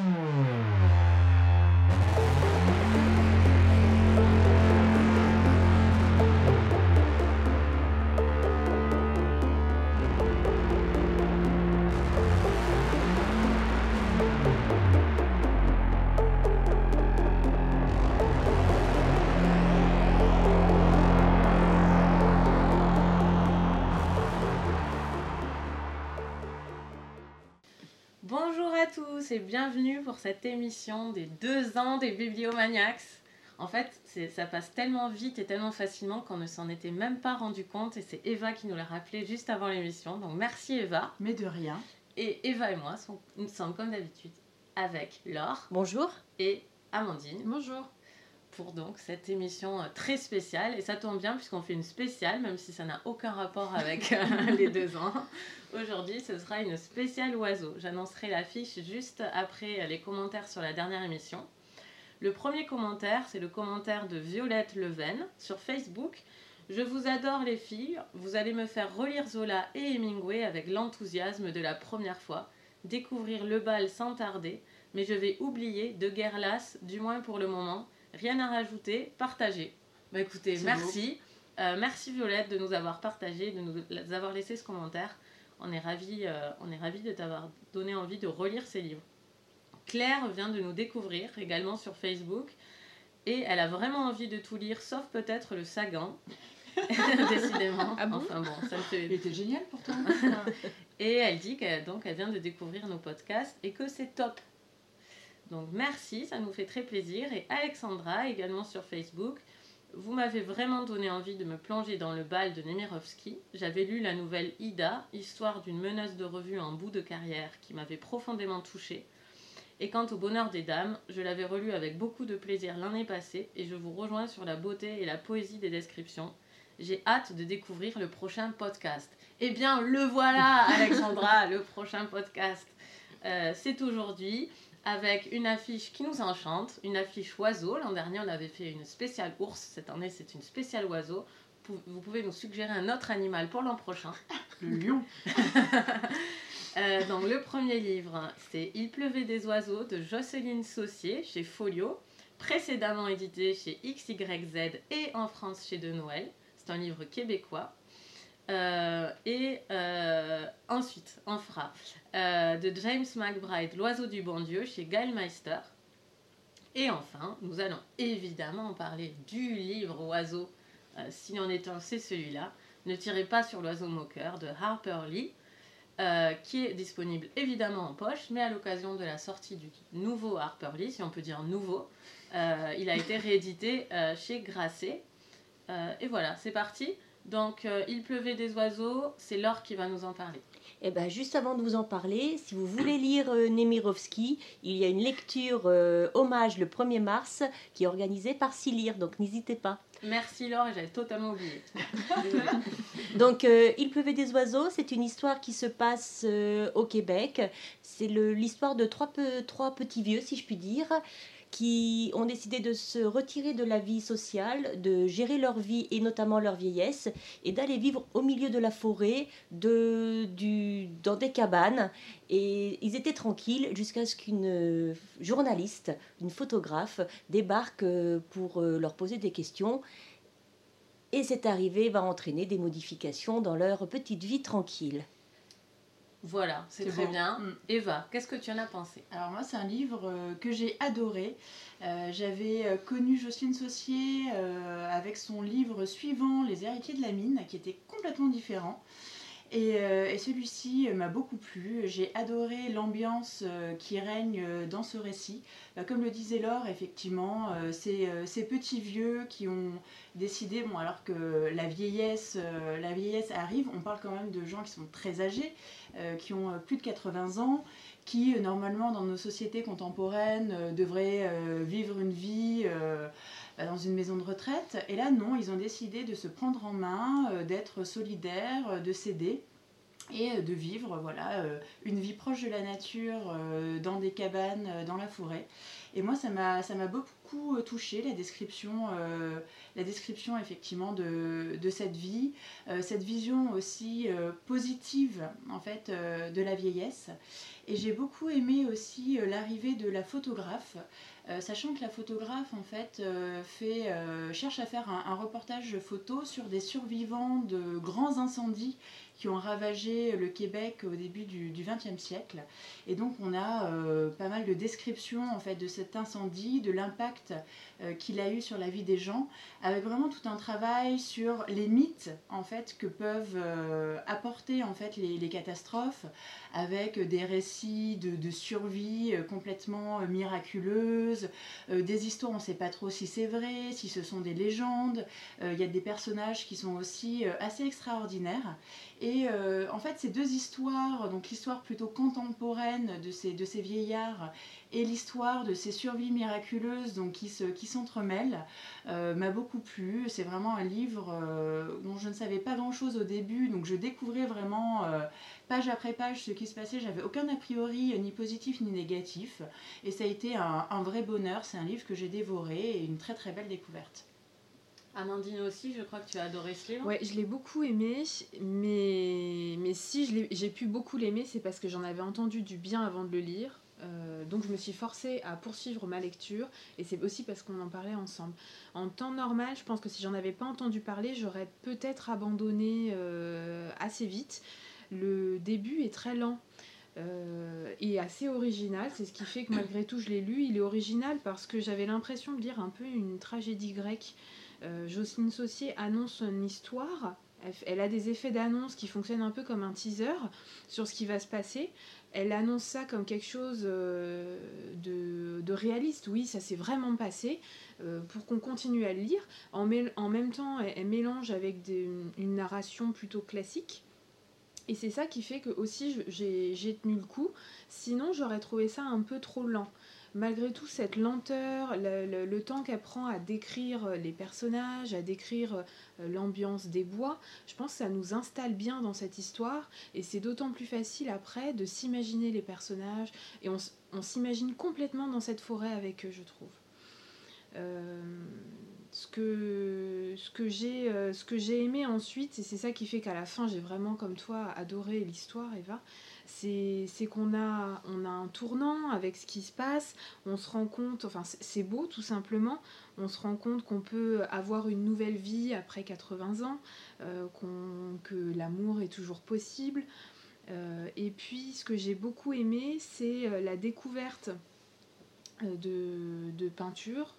Bonjour tous et bienvenue pour cette émission des deux ans des Bibliomaniacs. En fait, ça passe tellement vite et tellement facilement qu'on ne s'en était même pas rendu compte et c'est Eva qui nous l'a rappelé juste avant l'émission. Donc merci Eva. Mais de rien. Et Eva et moi, sont- nous sommes comme d'habitude avec Laure Bonjour. et Amandine Bonjour. pour donc cette émission euh, très spéciale. Et ça tombe bien puisqu'on fait une spéciale, même si ça n'a aucun rapport avec euh, les deux ans. Aujourd'hui, ce sera une spéciale oiseau. J'annoncerai l'affiche juste après les commentaires sur la dernière émission. Le premier commentaire, c'est le commentaire de Violette Leven sur Facebook. Je vous adore les filles, vous allez me faire relire Zola et Hemingway avec l'enthousiasme de la première fois, découvrir le bal sans tarder, mais je vais oublier de guerre lasse, du moins pour le moment. Rien à rajouter, partagez. Bah écoutez, merci. Euh, merci Violette de nous avoir partagé, de nous avoir laissé ce commentaire. On est ravis, euh, on est ravis de t'avoir donné envie de relire ces livres. Claire vient de nous découvrir également sur Facebook et elle a vraiment envie de tout lire, sauf peut-être le Sagan. Décidément. Ah bon? Enfin bon, ça me fait Il était génial pourtant. et elle dit qu'elle donc elle vient de découvrir nos podcasts et que c'est top. Donc merci, ça nous fait très plaisir. Et Alexandra, également sur Facebook, vous m'avez vraiment donné envie de me plonger dans le bal de Nemirovski. J'avais lu la nouvelle Ida, histoire d'une meneuse de revue en bout de carrière qui m'avait profondément touchée. Et quant au bonheur des dames, je l'avais relu avec beaucoup de plaisir l'année passée et je vous rejoins sur la beauté et la poésie des descriptions. J'ai hâte de découvrir le prochain podcast. Eh bien, le voilà, Alexandra, le prochain podcast. Euh, c'est aujourd'hui avec une affiche qui nous enchante, une affiche oiseau. L'an dernier, on avait fait une spéciale ours. Cette année, c'est une spéciale oiseau. Vous pouvez nous suggérer un autre animal pour l'an prochain. Le lion. Euh, donc, le premier livre, c'est Il pleuvait des oiseaux de Jocelyne Saucier chez Folio, précédemment édité chez XYZ et en France chez De Noël. C'est un livre québécois. Euh, et euh, ensuite, on fera euh, de James McBride, L'oiseau du bon Dieu chez Gallmeister. Et enfin, nous allons évidemment parler du livre Oiseau. Si on est un, c'est celui-là. Ne tirez pas sur l'oiseau moqueur de Harper Lee, qui est disponible évidemment en poche, mais à l'occasion de la sortie du nouveau Harper Lee, si on peut dire nouveau, il a été réédité chez Grasset. Et voilà, c'est parti. Donc, euh, Il pleuvait des oiseaux, c'est Laure qui va nous en parler. Eh ben, juste avant de vous en parler, si vous voulez lire euh, Nemirovski, il y a une lecture euh, hommage le 1er mars qui est organisée par Silire, donc n'hésitez pas. Merci Laure, j'avais totalement oublié. Donc, euh, Il pleuvait des oiseaux, c'est une histoire qui se passe au Québec. C'est l'histoire de trois, pe- trois petits vieux, si je puis dire, qui ont décidé de se retirer de la vie sociale, de gérer leur vie et notamment leur vieillesse, et d'aller vivre au milieu de la forêt, dans des cabanes. Et ils étaient tranquilles jusqu'à ce qu'une journaliste, une photographe, débarque euh, pour euh, leur poser des questions. Et cette arrivée va entraîner des modifications dans leur petite vie tranquille. Voilà, c'est très bien. Mm. Eva, qu'est-ce que tu en as pensé? Alors moi c'est un livre euh, que j'ai adoré. Euh, J'avais euh, connu Jocelyne Saucier euh, avec son livre suivant Les héritiers de la mine qui était complètement différent. Et, euh, et celui-ci euh, m'a beaucoup plu. J'ai adoré l'ambiance euh, qui règne dans ce récit. Euh, comme le disait Laure, effectivement, euh, ces petits vieux qui ont décidé, bon alors que la vieillesse, la vieillesse arrive, on parle quand même de gens qui sont très âgés, qui ont plus de 80 ans, qui normalement dans nos sociétés contemporaines devraient vivre une vie bah, dans une maison de retraite. Et là non, ils ont décidé de se prendre en main, d'être solidaires, de s'aider et euh, de vivre voilà euh, une vie proche de la nature euh, dans des cabanes dans la forêt et moi ça m'a beaucoup touché la description la description effectivement de, de cette vie cette vision aussi positive en fait de la vieillesse Et j'ai beaucoup aimé aussi l'arrivée de la photographe. sachant que la photographe en fait fait, cherche à faire un, reportage photo sur des survivants de grands incendies qui ont ravagé le Québec au début du XXe siècle. Et donc on a euh, pas mal de descriptions en fait de cet incendie, de l'impact euh, qu'il a eu sur la vie des gens, avec vraiment tout un travail sur les mythes en fait que peuvent euh, apporter en fait les, catastrophes, avec des récits de, survie complètement miraculeuses, des histoires on ne sait pas trop si c'est vrai, si ce sont des légendes. Il y a des personnages qui sont aussi assez extraordinaires. Et euh, en fait, ces deux histoires, donc l'histoire plutôt contemporaine de ces, de ces vieillards et l'histoire de ces survies miraculeuses donc, qui, se, qui s'entremêlent, euh, m'a beaucoup plu. C'est vraiment un livre euh, dont je ne savais pas grand-chose au début, donc je découvrais vraiment page après page ce qui se passait. J'avais aucun a priori, ni positif ni négatif. Et ça a été un, un vrai bonheur. C'est un livre que j'ai dévoré et une très très belle découverte. Amandine aussi, je crois que tu as adoré ce livre. Ouais, je l'ai beaucoup aimé, mais, mais si j'ai pu beaucoup l'aimer, c'est parce que j'en avais entendu du bien avant de le lire. Euh, donc je me suis forcée à poursuivre ma lecture et c'est aussi parce qu'on en parlait ensemble. En temps normal, je pense que si j'en avais pas entendu parler, j'aurais peut-être abandonné euh, assez vite. Le début est très lent. Euh, et assez original, c'est ce qui fait que malgré tout je l'ai lu. Il est original parce que j'avais l'impression de lire un peu une tragédie grecque euh, Jocelyne Saucier annonce une histoire. Elle, a des effets d'annonce qui fonctionnent un peu comme un teaser sur ce qui va se passer. Elle annonce ça comme quelque chose euh, de, réaliste. Oui, ça s'est vraiment passé euh, pour qu'on continue à le lire. En, même temps, elle, mélange avec une narration plutôt classique. Et c'est ça qui fait que aussi j'ai tenu le coup. Sinon, j'aurais trouvé ça un peu trop lent malgré tout cette lenteur, le, temps qu'elle prend à décrire les personnages, à décrire euh, l'ambiance des bois, je pense que ça nous installe bien dans cette histoire et c'est d'autant plus facile après de s'imaginer les personnages et on, s'imagine complètement dans cette forêt avec eux, je trouve. Euh, ce que, ce que j'ai euh, ce que j'ai aimé ensuite et c'est ça qui fait qu'à la fin j'ai vraiment comme toi adoré l'histoire Eva c'est qu'on a, un tournant avec ce qui se passe, on se rend compte, enfin c'est beau tout simplement, on se rend compte qu'on peut avoir une nouvelle vie après 80 ans, euh, que l'amour est toujours possible. Euh, et puis ce que j'ai beaucoup aimé, c'est euh, la découverte de, de peinture,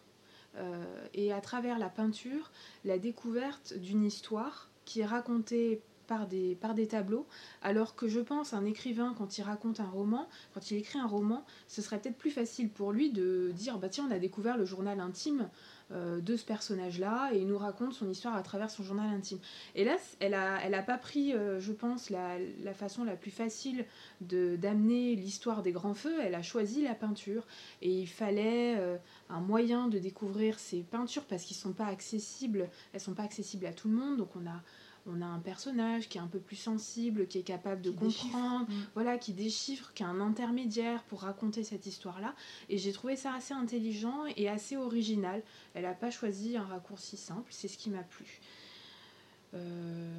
et à travers la peinture, la découverte d'une histoire qui est racontée par des, par des tableaux, alors que je pense un écrivain, quand il raconte un roman, quand il écrit un roman, ce serait peut-être plus facile pour lui de dire, bah tiens, on a découvert le journal intime euh, de ce personnage-là, et il nous raconte son histoire à travers son journal intime. Là, elle n'a elle a pas pris, euh, je pense, la, la, façon la plus facile d'amener l'histoire des grands feux, elle a choisi la peinture, et il fallait euh, un moyen de découvrir ces peintures, parce qu'ils sont pas accessibles, elles sont pas accessibles à tout le monde, donc on a on a un personnage qui est un peu plus sensible, qui est capable de comprendre, voilà, qui déchiffre, qui a un intermédiaire pour raconter cette histoire-là. Et j'ai trouvé ça assez intelligent et assez original. Elle n'a pas choisi un raccourci simple, c'est ce qui m'a plu. Euh,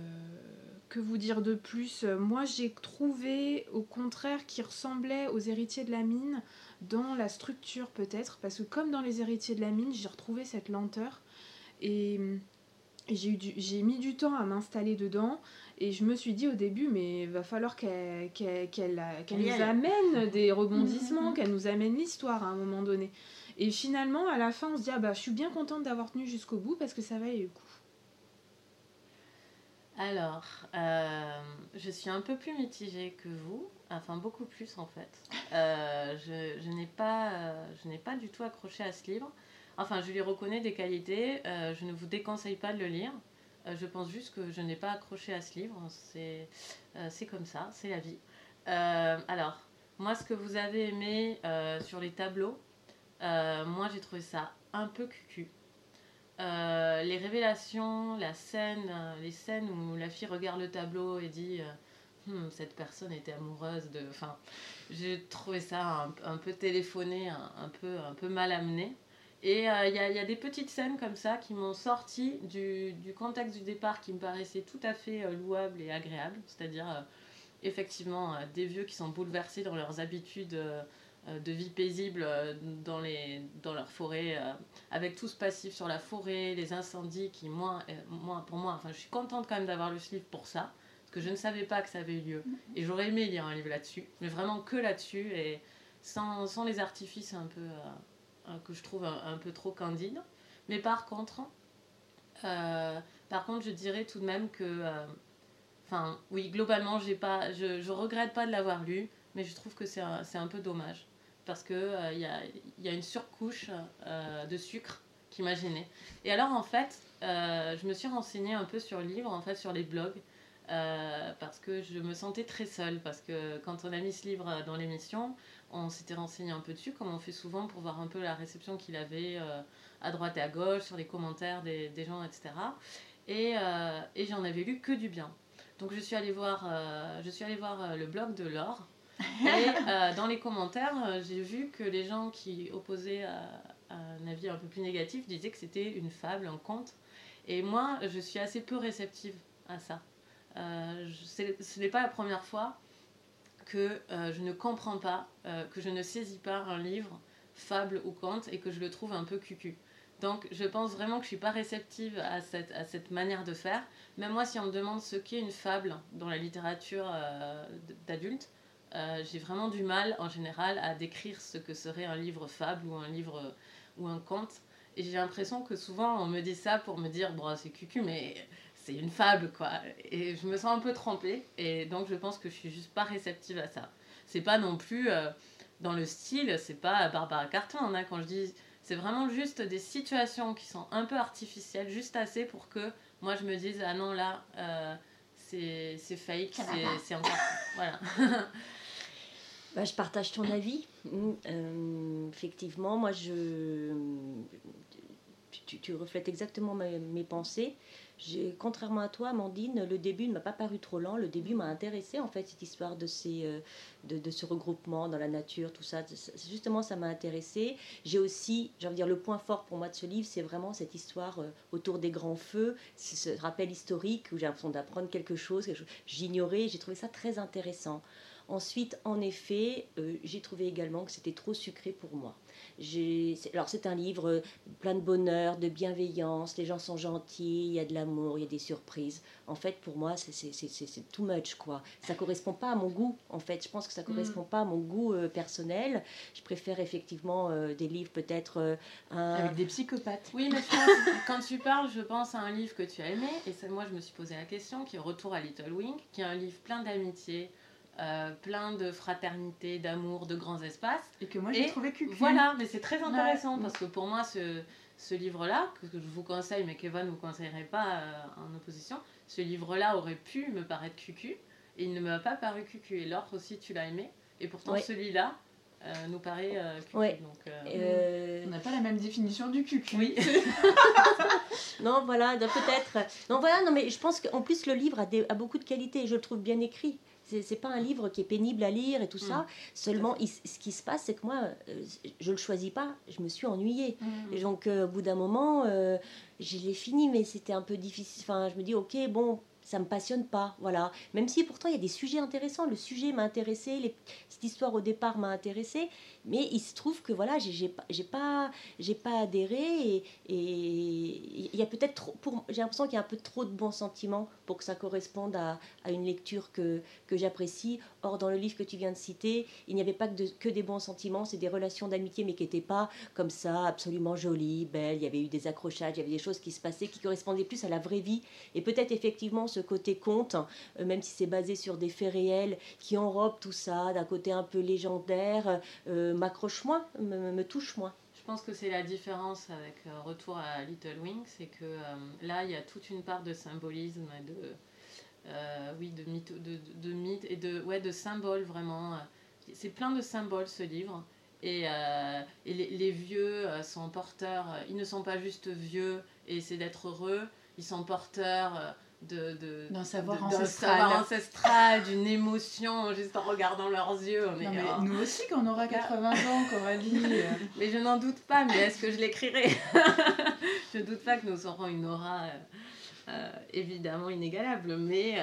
que vous dire de plus? Moi, j'ai trouvé au contraire qui ressemblait aux héritiers de la mine dans la structure peut-être, parce que comme dans les héritiers de la mine, j'ai retrouvé cette lenteur. Et j'ai mis du temps à m'installer dedans et je me suis dit au début mais va falloir qu'elle nous amène des rebondissements, qu'elle nous amène l'histoire à un moment donné. Et finalement à la fin on se dit ah bah je suis bien contente d'avoir tenu jusqu'au bout parce que ça valait le coup. Alors, euh, je suis un peu plus mitigée que vous, enfin beaucoup plus en fait. Euh, je, je n'ai pas, euh, je n'ai pas du tout accroché à ce livre. Enfin, je lui reconnais des qualités. Euh, je ne vous déconseille pas de le lire. Euh, je pense juste que je n'ai pas accroché à ce livre. C'est euh, comme ça, c'est la vie. alors, moi, ce que vous avez aimé sur les tableaux, moi, j'ai trouvé ça un peu cucu. les révélations, la scène, les scènes où la fille regarde le tableau et dit hmm, cette personne était amoureuse de. Enfin, j'ai trouvé ça un, peu téléphoné, un, peu, un peu mal amené. Et euh, il y, a des petites scènes comme ça qui m'ont sorti du, contexte du départ qui me paraissait tout à fait euh, louable et agréable. C'est-à-dire, euh, effectivement des vieux qui sont bouleversés dans leurs habitudes de vie paisible dans, les, dans leur forêt, avec tout ce passif sur la forêt, les incendies qui, moi, moi, pour moi, enfin, je suis contente quand même d'avoir lu ce livre pour ça, parce que je ne savais pas que ça avait eu lieu. Et j'aurais aimé lire un livre là-dessus, mais vraiment que là-dessus, et sans, sans, les artifices un peu, que je trouve un, peu trop candide. Mais par contre, par contre, je dirais tout de même que Enfin, oui, globalement, j'ai pas, je, je regrette pas de l'avoir lu, mais je trouve que c'est un, un, peu dommage. Parce qu'il euh, il y, a, y, a, une surcouche euh, de sucre qui m'a gênée. Et alors, en fait, euh, je me suis renseignée un peu sur le livre, en fait, sur les blogs, parce que je me sentais très seule. Parce que quand on a mis ce livre dans l'émission, on s'était renseigné un peu dessus, comme on fait souvent, pour voir un peu la réception qu'il avait à droite et à gauche, sur les commentaires des, des gens, etc. Et, et j'en avais lu que du bien. Donc je suis allée voir, euh, je suis allée voir euh, le blog de Laure. Et euh, dans les commentaires, j'ai vu que les gens qui opposaient un avis un peu plus négatif disaient que c'était une fable, un conte. Et moi, je suis assez peu réceptive à ça. ce n'est pas la première fois que je ne comprends pas, que je ne saisis pas un livre, fable ou conte, et que je le trouve un peu cucu. Donc je pense vraiment que je suis pas réceptive à cette, à cette manière de faire. Même moi, si on me demande ce qu'est une fable dans la littérature euh, d'adulte, euh, j'ai vraiment du mal en général à décrire ce que serait un livre fable ou un livre ou un conte. Et j'ai l'impression que souvent on me dit ça pour me dire bon c'est cucu mais c'est une fable quoi. Et je me sens un peu trempée et donc je pense que je suis juste pas réceptive à ça. C'est pas non plus euh, dans le style, c'est pas Barbara Carton hein, quand je dis c'est vraiment juste des situations qui sont un peu artificielles, juste assez pour que moi je me dise ah non là euh, c'est fake, c'est encore. voilà. Bah, je partage ton avis. Euh, effectivement, moi je. Tu, tu reflètes exactement mes, mes pensées contrairement à toi, Amandine, le début ne m'a pas paru trop lent. Le début m'a intéressé, en fait, cette histoire de, ces, euh, de, ce regroupement dans la nature, tout ça. Justement, ça m'a intéressé. J'ai aussi, j'ai envie de dire, le point fort pour moi de ce livre, c'est vraiment cette histoire euh, autour des grands feux, ce rappel historique où j'ai l'impression d'apprendre quelque chose. J'ignorais, j'ai trouvé ça très intéressant. Ensuite, en effet, euh, j'ai trouvé également que c'était trop sucré pour moi. Alors c'est un livre euh, plein de bonheur, de bienveillance, les gens sont gentils, il y a de l'amour, il y a des surprises. En fait, pour moi, c'est too much, quoi. Ça correspond pas à mon goût, en fait. Je pense que ça mm. correspond pas à mon goût euh, personnel. Je préfère effectivement euh, des livres peut-être... Avec des psychopathes. Oui, mais quand tu parles, je pense à un livre que tu as aimé, et moi je me suis posé la question, qui est Retour à Little Wing, qui est un livre plein d'amitié, euh, plein de fraternité, d'amour, de grands espaces. Et que moi j'ai trouvé cucu. Voilà, mais c'est très intéressant parce que pour moi, ce, ce livre-là, que, je vous conseille, mais qu'Eva ne vous conseillerait pas euh, en opposition, ce livre-là aurait pu me paraître cucu et il ne m'a pas paru cucu. Et l'autre aussi, tu l'as aimé. Et pourtant, celui-là, euh, nous paraît cucu. Donc, On n'a pas la même définition du cucu. Oui. non, voilà, peut-être. Non, voilà, non, mais je pense qu'en plus, le livre a, a beaucoup de qualités. Je le trouve bien écrit c'est pas un livre qui est pénible à lire et tout ça. Mm. Seulement, ce qui se passe, c'est que moi, euh, je le choisis pas. Je me suis ennuyée. Mm. Et donc, euh, au bout d'un moment, euh, je l'ai fini, mais c'était un peu difficile. Enfin, je me dis, ok, bon, ça me passionne pas, voilà. Même si pourtant il y a des sujets intéressants, le sujet m'a intéressé, les... cette histoire au départ m'a intéressé, mais il se trouve que voilà, j'ai pas, pas, pas adhéré et il y a peut-être j'ai l'impression qu'il y a un peu trop de bons sentiments pour que ça corresponde à, à une lecture que, que j'apprécie. Or dans le livre que tu viens de citer, il n'y avait pas que, que des bons sentiments, c'est des relations d'amitié, mais qui n'étaient pas comme ça absolument jolies, belles. Il y avait eu des accrochages, il y avait des choses qui se passaient qui correspondaient plus à la vraie vie et peut-être effectivement ce côté conte, euh, même si c'est basé sur des faits réels, qui enrobe tout ça d'un côté un peu légendaire, euh, m'accroche moins, me, touche moins. Je pense que c'est la différence avec euh, Retour à Little Wing, c'est que là, il y a toute une part de symbolisme, de, oui, de mythe, de, mythe et de, ouais, de symboles vraiment. C'est plein de symboles ce livre. Et, et les, les, vieux sont porteurs, ils ne sont pas juste vieux et c'est d'être heureux, ils sont porteurs de, d'un savoir, savoir, ancestral, d'une émotion juste en regardant leurs yeux. On oh. Nous aussi, quand on aura 80 ans, Coralie. Euh. mais je n'en doute pas, mais est-ce que je l'écrirai? Je ne doute pas que nous aurons une aura euh, euh, évidemment inégalable, mais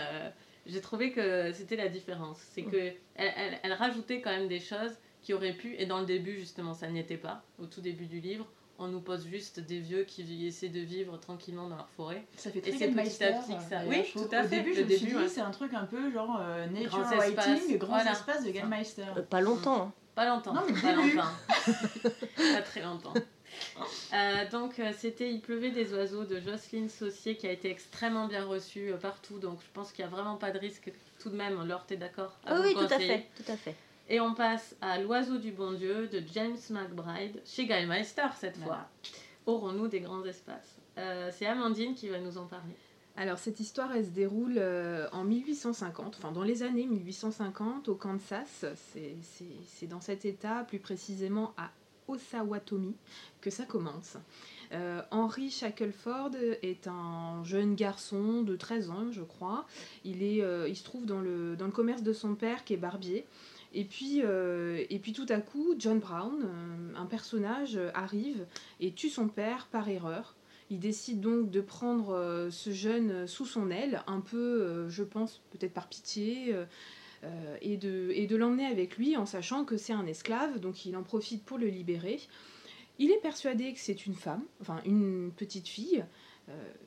j'ai trouvé que c'était la différence. C'est que elle, elle, elle rajoutait quand même des choses qui auraient pu, et dans le début justement ça n'y était pas, au tout début du livre, on nous pose juste des vieux qui essaient de vivre tranquillement dans leur forêt. Ça fait Et très c'est petit à petit que ça- euh, oui, tout à Au fait. début, Le je me suis début, ouais. c'est un truc un peu genre euh, nature Grands writing, espaces, grands voilà, espaces de. Gallmeister. Euh, pas longtemps. hein. Pas longtemps. Non, mais pas début. longtemps. pas très longtemps. Euh, donc euh, c'était Il pleuvait des oiseaux de Jocelyne Saucier qui a été extrêmement bien reçu euh, partout. Donc je pense qu'il n'y a vraiment pas de risque tout de même. Laure, t'es d'accord Ah oui, tout à fait, tout à fait. Et on passe à L'oiseau du bon Dieu de James McBride chez Gallmeister cette fois. Aurons-nous des grands espaces? Euh, C'est Amandine qui va nous en parler. Alors cette histoire, elle se déroule euh, en 1850, enfin dans les années 1850 au Kansas. C'est- C'est c'est dans cet état, plus précisément à Osawatomie, que ça commence. Euh, Henry Shackelford est un jeune garçon de 13 ans, je crois. Il, est, euh, il se trouve dans le, dans le commerce de son père qui est barbier. Et puis, euh, et puis tout à coup, John Brown, euh, un personnage, euh, arrive et tue son père par erreur. Il décide donc de prendre ce jeune sous son aile, un peu, je pense, peut-être par pitié, et de, et de l'emmener avec lui en sachant que c'est un esclave, donc il en profite pour le libérer. Il est persuadé que c'est une femme, enfin une petite fille.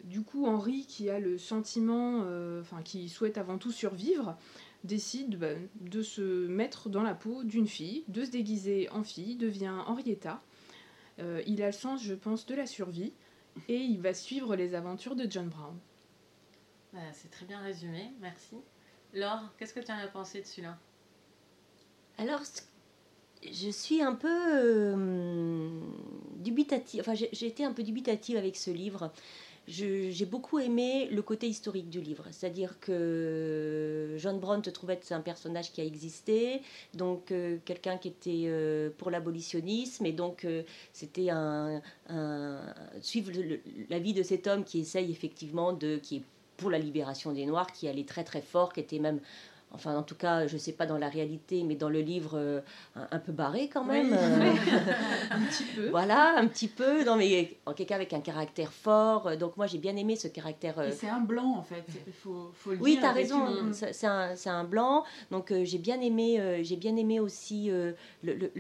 Du coup, Henri, qui a le sentiment, enfin qui souhaite avant tout survivre, décide bah, de se mettre dans la peau d'une fille, de se déguiser en fille, devient Henrietta. Euh, il a le sens, je pense, de la survie et il va suivre les aventures de John Brown. Voilà, C'est très bien résumé, merci. Laure, qu'est-ce que tu en as pensé de celui-là? Alors, je suis un peu euh, dubitative. Enfin, j'ai j'ai été un peu dubitative avec ce livre. J'ai beaucoup aimé le côté historique du livre, c'est-à-dire que John Brown te trouvait que un personnage qui a existé, donc euh, quelqu'un qui était euh, pour l'abolitionnisme, et donc euh, c'était un, suivre le- la vie de cet homme qui essaye effectivement de qui est pour la libération des Noirs, qui allait très très fort, qui était même Enfin, en tout cas, je ne sais pas dans la réalité, mais dans le livre, euh, un, un peu barré quand même. Oui. euh, Un petit peu. voilà, un petit peu. Non, mais en quelqu'un avec un caractère fort. Donc, moi, j'ai bien aimé ce caractère. euh, c'est un blanc en fait, il faut, faut le oui, dire. tu as raison, c'est un, blanc. Donc euh, j'ai bien aimé, j'ai bien aimé aussi le- le- le-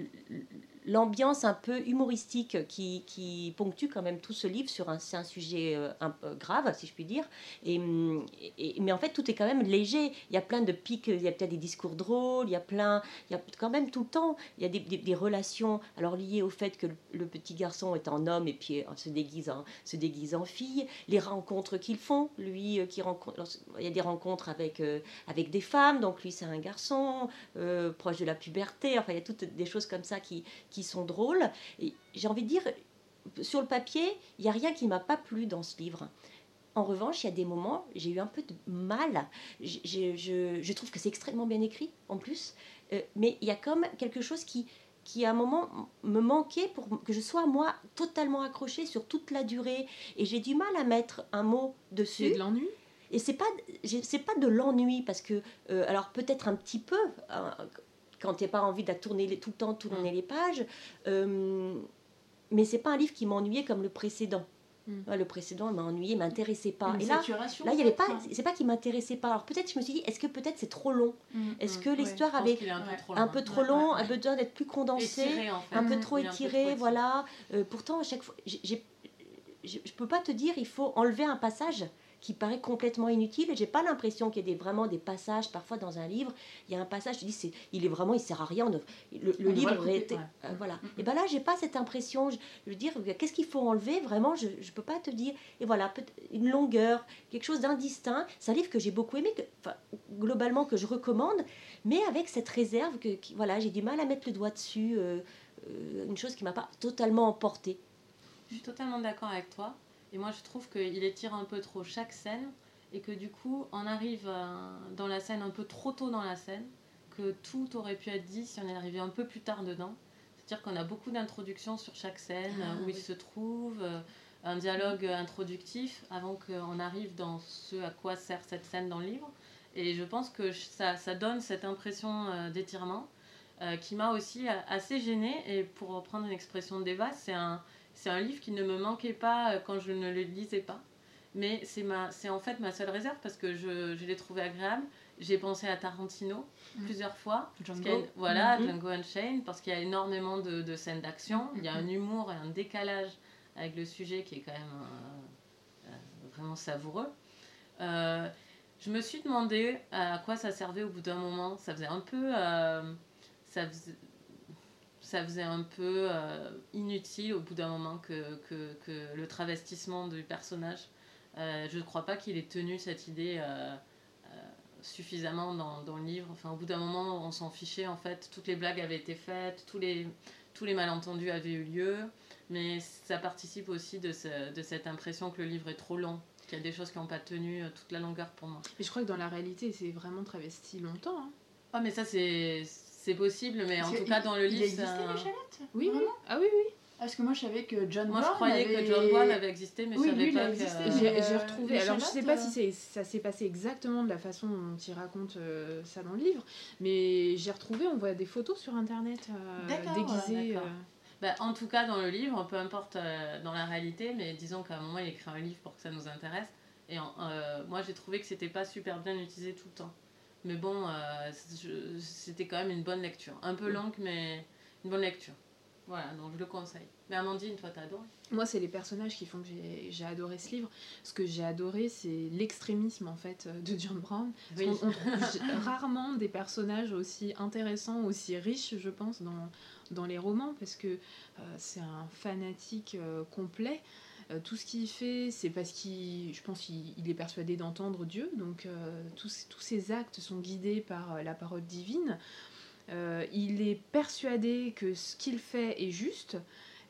l'ambiance un peu humoristique qui, qui ponctue quand même tout ce livre sur un, un sujet euh, un peu grave, si je puis dire. Et, mais en fait, tout est quand même léger. Il y a plein de pics, il y a peut-être des discours drôles, il y a plein, il y a quand même tout le temps, il y a des, des- relations alors liées au fait que le, petit garçon est un homme et puis euh, se déguise en, se déguise fille, les rencontres qu'ils font, lui euh, qui rencontre, il y a des rencontres avec, euh, avec des femmes, donc lui c'est un garçon euh, proche de la puberté, enfin il y a toutes des choses comme ça qui sont drôles. Et j'ai envie de dire, sur le papier, il n'y a rien qui m'a pas plu dans ce livre. En revanche, il y a des moments, j'ai eu un peu de mal. Je, je- je- je trouve que c'est extrêmement bien écrit, en plus. Euh, mais il y a comme quelque chose qui, qui, à un moment, me manquait pour que je sois, moi, totalement accrochée sur toute la durée. Et j'ai du mal à mettre un mot C'est dessus. de l'ennui? Et c'est pas, c'est pas de l'ennui, parce que, euh, alors peut-être un petit peu, euh, quand tu n'as pas envie de tourner tout le temps, tourner les pages, euh, mais c'est pas un livre qui m'ennuyait comme le précédent. Mm. Le précédent m'a ennuyé, m'intéressait pas. Une Et là, là, il y avait pas, peut-être. c'est pas qu'il m'intéressait pas. Alors peut-être, je me suis dit, est-ce que peut-être c'est trop long? Mm. Est-ce Mm, que l'histoire avait un peu ouais, trop un long. peu trop Ouais, long, ouais, a besoin d'être plus condensé Étiré, en fait. un peu Mm. trop un peu étiré, voilà. Euh, pourtant, à chaque fois, je ne peux pas te dire, il faut enlever un passage qui paraît complètement inutile. Et j'ai pas l'impression qu'il y ait des, vraiment des passages, parfois dans un livre, il y a un passage, tu dis, c'est, il est vraiment, il sert à rien. Le, le On livre aurait été. ouais. euh, voilà. Mm. Et ben là, j'ai pas cette impression. Je, je veux dire, qu'est-ce qu'il faut enlever? Vraiment, je ne peux pas te dire. Et voilà, une longueur, quelque chose d'indistinct. C'est un livre que j'ai beaucoup aimé, que, enfin, globalement que je recommande, mais avec cette réserve que, qui- voilà, j'ai du mal à mettre le doigt dessus. euh, euh, une chose qui m'a pas totalement emportée. Je suis totalement d'accord avec toi. Et moi, je trouve qu'il étire un peu trop chaque scène. Et que du coup, on arrive à- dans la scène un peu trop tôt dans la scène. Que tout aurait pu être dit si on est arrivé un peu plus tard dedans. C'est-à-dire qu'on a beaucoup d'introductions sur chaque scène, Ah, où il se trouve, euh, un dialogue introductif avant qu'on arrive dans ce à quoi sert cette scène dans le livre. Et je pense que ça, ça donne cette impression euh, d'étirement euh, qui m'a aussi assez gênée. Et pour reprendre une expression d'Eva, c'est un, c'est un livre qui ne me manquait pas euh, quand je ne le lisais pas. Mais c'est en fait ma seule réserve parce que je, je l'ai trouvé agréable j'ai pensé à Tarantino Mm. plusieurs fois. Django. une- voilà, Mhm. Django Unchained, parce qu'il y a énormément de, de scènes d'action. Il y a un humour et un décalage avec le sujet qui est quand même euh, euh, vraiment savoureux. Euh, je me suis demandé à quoi ça servait au bout d'un moment. Ça faisait un peu. euh, ça, faisait, ça faisait un peu euh, inutile au bout d'un moment que, que, que le travestissement du personnage. Euh, je ne crois pas qu'il ait tenu cette idée euh, suffisamment dans, dans le livre. Enfin, au bout d'un moment, on s'en fichait en fait. Toutes les blagues avaient été faites, tous les, tous les malentendus avaient eu lieu. Mais ça participe aussi de, ce- de cette impression que le livre est trop long, qu'il y a des choses qui n'ont pas tenu toute la longueur pour moi. Mais je crois que dans la réalité, c'est vraiment travesti longtemps. hein. Ah, mais ça, c'est c'est possible, mais en tout cas, il- dans le il livre, existait ça- l'échalote Oui, oui. Vraiment Ah oui, oui. Parce que moi je savais que John Moi, je croyais avait... que John Brown avait existé, mais Oui, je savais lui, il pas a que... existé, euh, mais- J'ai j'ai euh, retrouvé. Alors, je sais pas si c'est- ça s'est passé exactement de la façon dont il raconte euh, ça dans le livre, mais j'ai retrouvé, on voit des photos sur internet euh, D'accord, déguisées. d'accord. Bah, en tout cas, dans le livre, peu importe euh, dans la réalité, mais disons qu'à un moment, il écrit un livre pour que ça nous intéresse. Et en- euh, moi, j'ai trouvé que c'était pas super bien utilisé tout le temps. Mais bon, euh, c'était quand même une bonne lecture. Un peu Mm. longue, mais une bonne lecture. Voilà, donc je le conseille. Mais Amandine, toi, t'as adoré? Moi, c'est les personnages qui font que j'ai- adoré ce livre. Ce que j'ai adoré, c'est l'extrémisme en fait euh, de John Brown. Oui. On, on trouve rarement des personnages aussi intéressants, aussi riches, je pense, dans, dans les romans, parce que euh, c'est un fanatique euh, complet. Euh, tout ce qu'il fait, c'est parce qu'il, je pense, qu'il il est persuadé d'entendre Dieu. Donc, euh, tous, ses actes sont guidés par euh, la parole divine. Il est persuadé que ce qu'il fait est juste.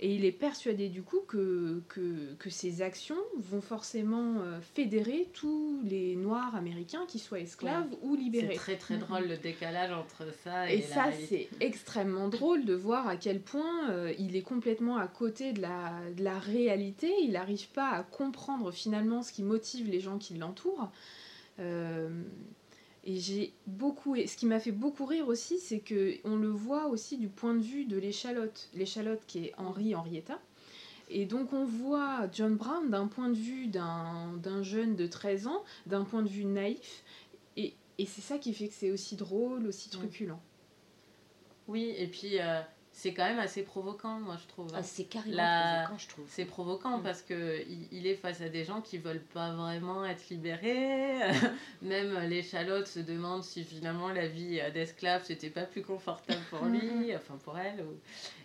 Et il est persuadé du coup que, que, que ses actions vont forcément euh, fédérer tous les Noirs américains, qu'ils soient esclaves ou C'est libérés. très très Mhm. drôle le décalage entre ça et, Et la ça, c'est extrêmement drôle de voir à quel point euh, il est complètement à côté de la, de la réalité. Il n'arrive pas à comprendre finalement ce qui motive les gens qui l'entourent. Euh, et j'ai beaucoup. Et ce qui m'a fait beaucoup rire aussi, c'est que on le voit aussi du point de vue de l'échalote. L'échalote qui est Henri Henrietta. Et donc on voit John Brown d'un point de vue d'un jeune de 13 ans, d'un point de vue naïf. Et, et c'est ça qui fait que c'est aussi drôle, aussi truculent. Oui, et puis euh, c'est quand même assez provoquant, moi, je trouve. hein. Ah, c'est carrément La- provoquant, je trouve. C'est provoquant Mm. parce que il, est face à des gens qui veulent pas vraiment être libérés. Même l'échalote se demande si finalement la vie d'esclave c'était pas plus confortable pour lui, enfin pour elle. ou-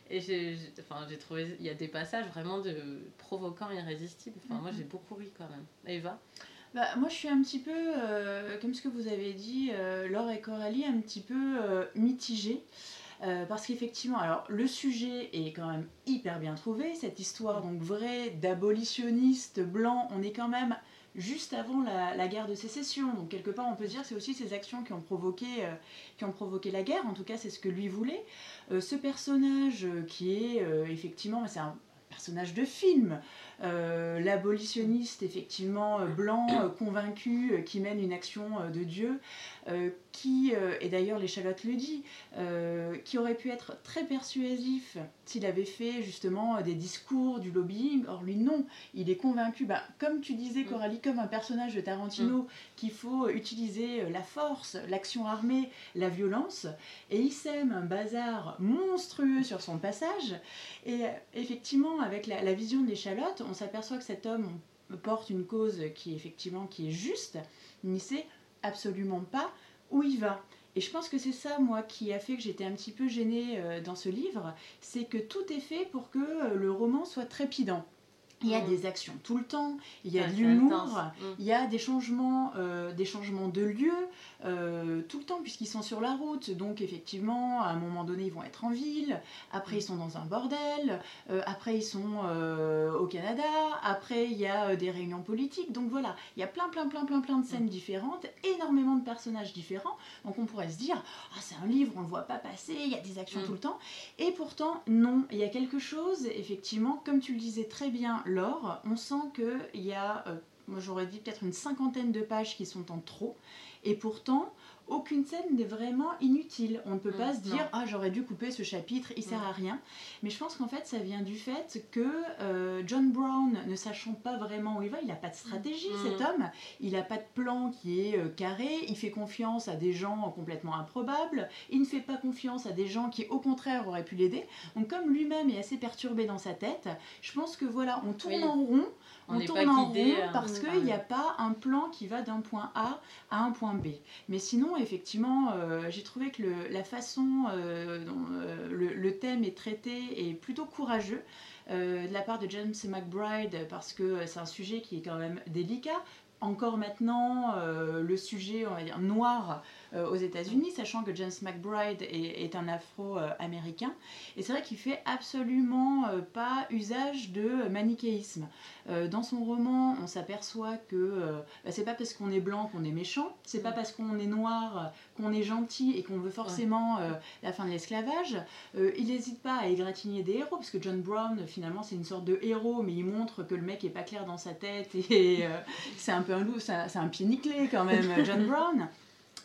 Et j'ai, enfin, j'ai trouvé, il y a des passages vraiment de provoquants, irrésistibles. Enfin, moi j'ai beaucoup ri quand même. Eva? Bah, moi, je suis un petit peu, euh, comme ce que vous avez dit, euh, Laure et Coralie, un petit peu euh, mitigée. Euh, parce qu'effectivement, alors le sujet est quand même hyper bien trouvé, cette histoire donc vraie d'abolitionnistes blancs, on est quand même juste avant la, guerre de sécession, donc quelque part on peut dire que c'est aussi ces actions qui ont provoqué, euh, qui ont provoqué la guerre, en tout cas c'est ce que lui voulait. Euh, ce personnage qui est effectivement, c'est un personnage de film, l'abolitionniste effectivement blanc convaincu qui mène une action de Dieu qui euh, et d'ailleurs l'échalote le dit euh, qui aurait pu être très persuasif s'il avait fait justement euh, des discours du lobbying. Or lui non. Il est convaincu bah, comme tu disais Coralie comme un personnage de Tarantino qu'il faut utiliser euh, la force l'action armée la violence. Et il sème un bazar monstrueux sur son passage. Et euh, effectivement, avec la, la vision de l'échalote, on s'aperçoit que cet homme porte une cause qui effectivement qui est juste, mais sait absolument pas où il va. Et je pense que c'est ça, moi, qui a fait que j'étais un petit peu gênée euh, dans ce livre, c'est que tout est fait pour que euh, le roman soit trépidant. Il y a Mhm. des actions tout le temps, il y a Ouais, de l'humour. Mm. il y a des changements, euh, des changements de lieu euh, tout le temps puisqu'ils sont sur la route. Donc effectivement, à un moment donné, ils vont être en ville. Après, ils sont dans un bordel. euh, après, ils sont au Canada. Après, il y a des réunions politiques. Donc voilà, il y a plein, plein, plein, plein, plein de scènes différentes, énormément de personnages différents. Donc on pourrait se dire, ah c'est un livre, on le voit pas passer. Il y a des actions Mm. tout le temps. Et pourtant, non. Il y a quelque chose, effectivement, comme tu le disais très bien, Laure. On sent que il y a euh, moi j'aurais dit peut-être une cinquantaine de pages qui sont en trop. Et pourtant, aucune scène n'est vraiment inutile. On ne peut Mm, pas se dire non. ah j'aurais dû couper ce chapitre, il sert Mm. à rien. Mais je pense qu'en fait ça vient du fait que euh, John Brown, ne sachant pas vraiment où il va, il n'a pas de stratégie Mm. cet homme, il n'a pas de plan qui est euh, carré, il fait confiance à des gens complètement improbables, il ne fait pas confiance à des gens qui au contraire auraient pu l'aider. Donc comme lui-même est assez perturbé dans sa tête, je pense que voilà, on tourne Oui. en rond, On tourne pas en guidé, rond euh, parce par qu'il n'y a pas un plan qui va d'un point A à un point B. Mais sinon, effectivement, euh, j'ai trouvé que le- la façon euh, dont euh, le, le thème est traité est plutôt courageux. de la part de James McBride parce que c'est un sujet qui est quand même délicat. Encore maintenant, euh, le sujet, on va dire, noir aux États-Unis, sachant que James McBride est, est un afro-américain. Et c'est vrai qu'il fait absolument euh, pas usage de manichéisme. Euh, dans son roman, on s'aperçoit que euh, bah, c'est pas parce qu'on est blanc qu'on est méchant, c'est pas parce qu'on est noir euh, qu'on est gentil et qu'on veut forcément euh, la fin de l'esclavage. Euh, il n'hésite pas à égratigner des héros, parce que John Brown, finalement, c'est une sorte de héros, mais il montre que le mec est pas clair dans sa tête et euh, c'est un peu un loup, c'est un, c'est un pied nickelé quand même, John Brown.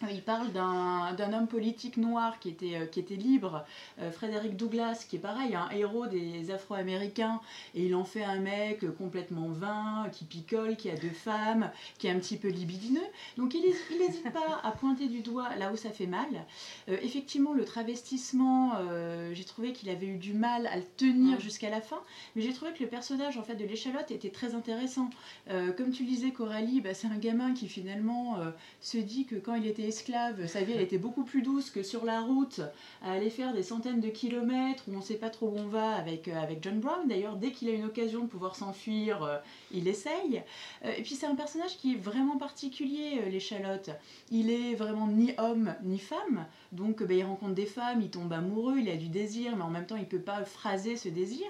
Euh, Il parle d'un homme politique noir qui était, euh, qui était libre, euh, Frédéric Douglass, qui est pareil, un héros des Afro-Américains, et il en fait un mec euh, complètement vain, qui picole, qui a deux femmes, qui est un petit peu libidineux. Donc il n'hésite pas à pointer du doigt là où ça fait mal. Euh, effectivement, le travestissement, euh, j'ai trouvé qu'il avait eu du mal à le tenir jusqu'à la fin, mais j'ai trouvé que le personnage en fait de l'échalote était très intéressant. Comme tu le disais, Coralie, bah, c'est un gamin qui finalement se dit que quand il était esclave, sa vie elle était beaucoup plus douce que sur la route, à aller faire des centaines de kilomètres où on ne sait pas trop où on va avec, euh, avec John Brown. D'ailleurs, dès qu'il a une occasion de pouvoir s'enfuir, euh, il essaye. Euh, et puis c'est un personnage qui est vraiment particulier, l'échalote. Il est vraiment ni homme ni femme, donc bah, il rencontre des femmes, il tombe amoureux, il a du désir, mais en même temps il peut pas phraser ce désir.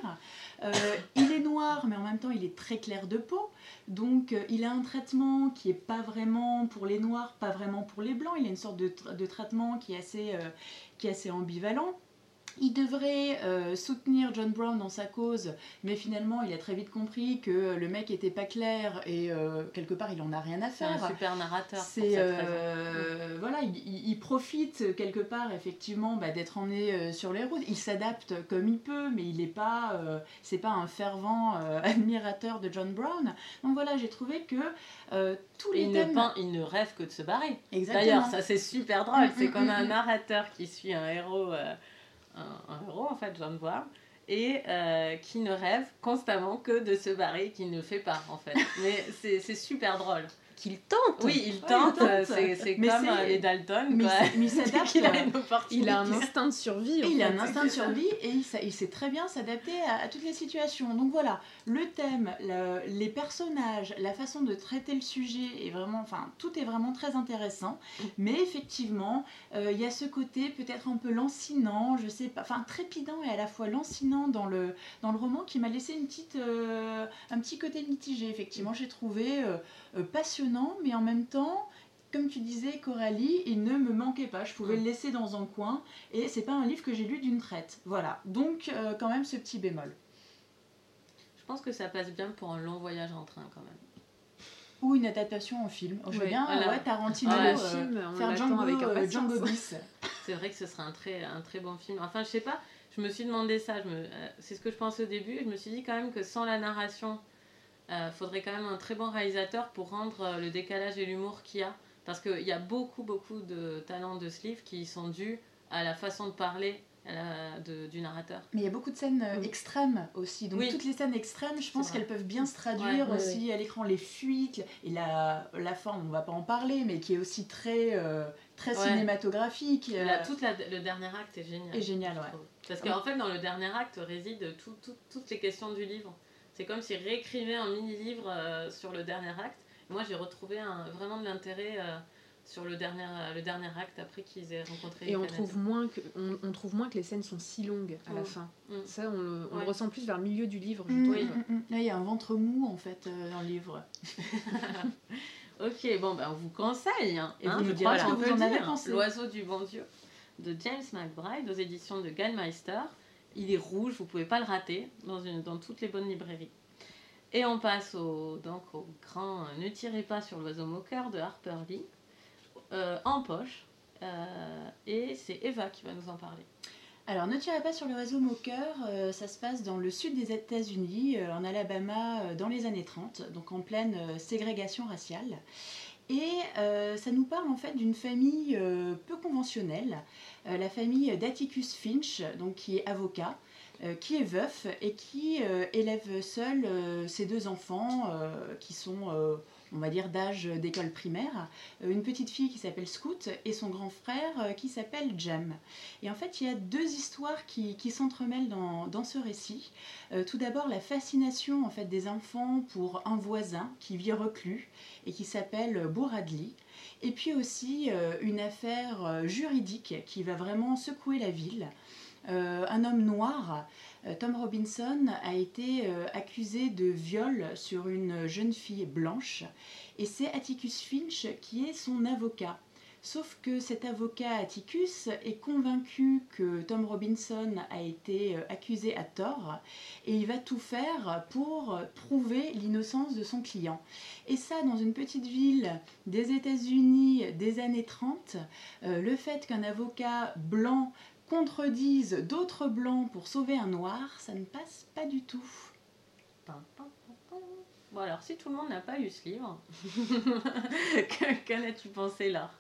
Euh, il est noir, mais en même temps il est très clair de peau. Donc euh, il a un traitement qui est pas vraiment pour les noirs, pas vraiment pour les blancs. Il a une sorte de, tra- de traitement qui est assez, euh, qui est assez ambivalent. Il devrait euh, soutenir John Brown dans sa cause, mais finalement il a très vite compris que le mec était pas clair et euh, quelque part il en a rien à C'est un faire. super narrateur. pour C'est cette euh, raison. voilà, il, profite quelque part effectivement bah, d'être emmené sur les routes. Il s'adapte comme il peut, mais il n'est pas, c'est pas un fervent admirateur de John Brown. Donc voilà, j'ai trouvé que tous les il, ne peint, il ne rêve que de se barrer. D'ailleurs, ça c'est super drôle. Mm, c'est mm, a mm, un narrateur qui suit un héros, un, héros en fait, John Brown, et euh, qui ne rêve constamment que de se barrer, qui ne fait pas en fait. Mais c'est super drôle. Qu'il tente. Oui, il il tente. tente. C'est comme c'est- euh, les Dalton. mais, il mais il s'adapte. qu'il a une. Il a un instinct de survie. Et il a un instinct de survie et il, sa- il sait très bien s'adapter à, à toutes les situations. Donc voilà, le thème, le- les personnages, la façon de traiter le sujet est vraiment, enfin, tout est vraiment très intéressant. Mais effectivement, euh, il y a ce côté peut-être un peu lancinant, je sais pas, enfin trépidant et à la fois lancinant dans le, dans le roman qui m'a laissé une petite, euh, un petit côté mitigé. Effectivement, j'ai trouvé euh, passionnant, mais en même temps. Comme tu disais, Coralie, il ne me manquait pas. Je pouvais le laisser dans un coin et c'est pas un livre que j'ai lu d'une traite. Voilà. Donc, euh, quand même, ce petit bémol. Je pense que ça passe bien pour un long voyage en train quand même. Ou une adaptation en film. Je veux bien, voilà. ouais, Tarantino, Ah, euh, le film, faire Django, avec euh, impatience. Django bis. C'est vrai que ce serait un très, un très bon film. Enfin, je sais pas, je me suis demandé ça. me- euh, c'est ce que je pensais au début. Je me suis dit quand même que sans la narration, il faudrait quand même un très bon réalisateur pour rendre euh, le décalage et l'humour qu'il y a. Parce qu'il y a beaucoup, beaucoup de talents de ce livre qui sont dus à la façon de parler euh, de- du narrateur. Mais il y a beaucoup de scènes euh, extrêmes aussi. Donc Oui. toutes les scènes extrêmes, je pense qu'elles peuvent bien se traduire Ouais, aussi à l'écran. Les fuites et la, la forme, on va pas en parler, mais qui est aussi très, euh, très Ouais. cinématographique. euh, La- toute la- le dernier acte est génial. est génial, ouais. Parce qu'en fait, dans le dernier acte résident tout- tout- toutes les questions du livre. C'est comme s'il réécrivait un mini-livre euh, sur le dernier acte. Moi, j'ai retrouvé un- vraiment de l'intérêt euh, sur le dernier, le dernier acte après qu'ils aient rencontré Et les on Canadiens. trouve, moins que, on, on trouve moins que les scènes sont si longues à la Mm. fin. Mm. Ça, on, le, ressent plus vers le milieu du livre, je Mm, trouve. Oui. Là, il y a un ventre mou en fait euh, dans le livre. Ok, bon, ben, on vous conseille. hein, Et vous hein, nous je crois ce que qu'on vous peut en avez pensé. L'oiseau du bon Dieu de James McBride aux éditions de Gallmeister. Il est rouge, vous pouvez pas le rater dans, toutes les bonnes librairies. Et on passe au, grand euh, Ne tirez pas sur l'oiseau moqueur de Harper Lee. Euh, en poche, Euh, et c'est Eva qui va nous en parler. Alors, ne tirez pas sur le réseau Moqueur, ça se passe dans le sud des États-Unis, en Alabama, dans les années 30, donc en pleine ségrégation raciale. Et euh, ça nous parle en fait d'une famille euh, peu conventionnelle, euh, la famille d'Atticus Finch, donc qui est avocat, qui est veuf et qui élève seul ses deux enfants qui sont, on va dire, d'âge d'école primaire. Euh, une petite fille qui s'appelle Scout et son grand frère euh, qui s'appelle Jam. Et en fait, il y a deux histoires qui, qui s'entremêlent dans, dans ce récit. Euh, tout d'abord, la fascination en fait des enfants pour un voisin qui vit reclus et qui s'appelle Bouradli. Et puis aussi une affaire juridique qui va vraiment secouer la ville. Un homme noir, Tom Robinson, a été euh, accusé de viol sur une jeune fille blanche et c'est Atticus Finch qui est son avocat. Sauf que cet avocat Atticus est convaincu que Tom Robinson a été euh, accusé à tort et il va tout faire pour prouver l'innocence de son client. Et ça, dans une petite ville des États-Unis des années 30, euh, le fait qu'un avocat blanc contredise d'autres blancs pour sauver un noir, ça ne passe pas du tout. Bon alors, si tout le monde n'a pas lu ce livre, que- qu'en as-tu pensé là?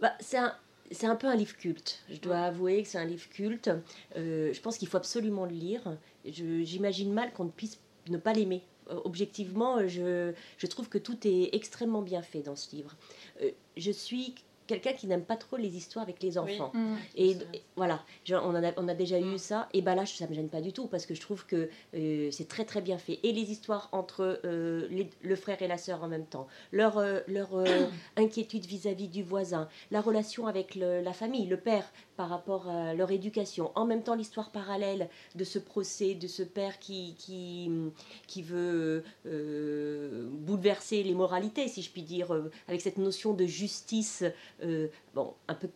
Bah, c'est un, c'est un peu un livre culte. Je dois avouer que c'est un livre culte. Euh, je pense qu'il faut absolument le lire. Je- J'imagine mal qu'on ne puisse ne pas l'aimer. Euh, Objectivement, je, je trouve que tout est extrêmement bien fait dans ce livre. Euh, je suis quelqu'un qui n'aime pas trop les histoires avec les enfants. Et, C'est- et voilà, genre, on, en a, on a déjà Mm. eu ça. Et bah là, ça me gêne pas du tout parce que je trouve que euh, c'est très très bien fait. Et les histoires entre euh, les- le frère et la sœur en même temps, leur, euh, leur euh, inquiétude vis-à-vis du voisin, la relation avec le- la famille, le père par rapport à leur éducation, en même temps l'histoire parallèle de ce procès, de ce père qui, veut euh, bouleverser les moralités, si je puis dire, euh, avec cette notion de justice, euh, bon, un peu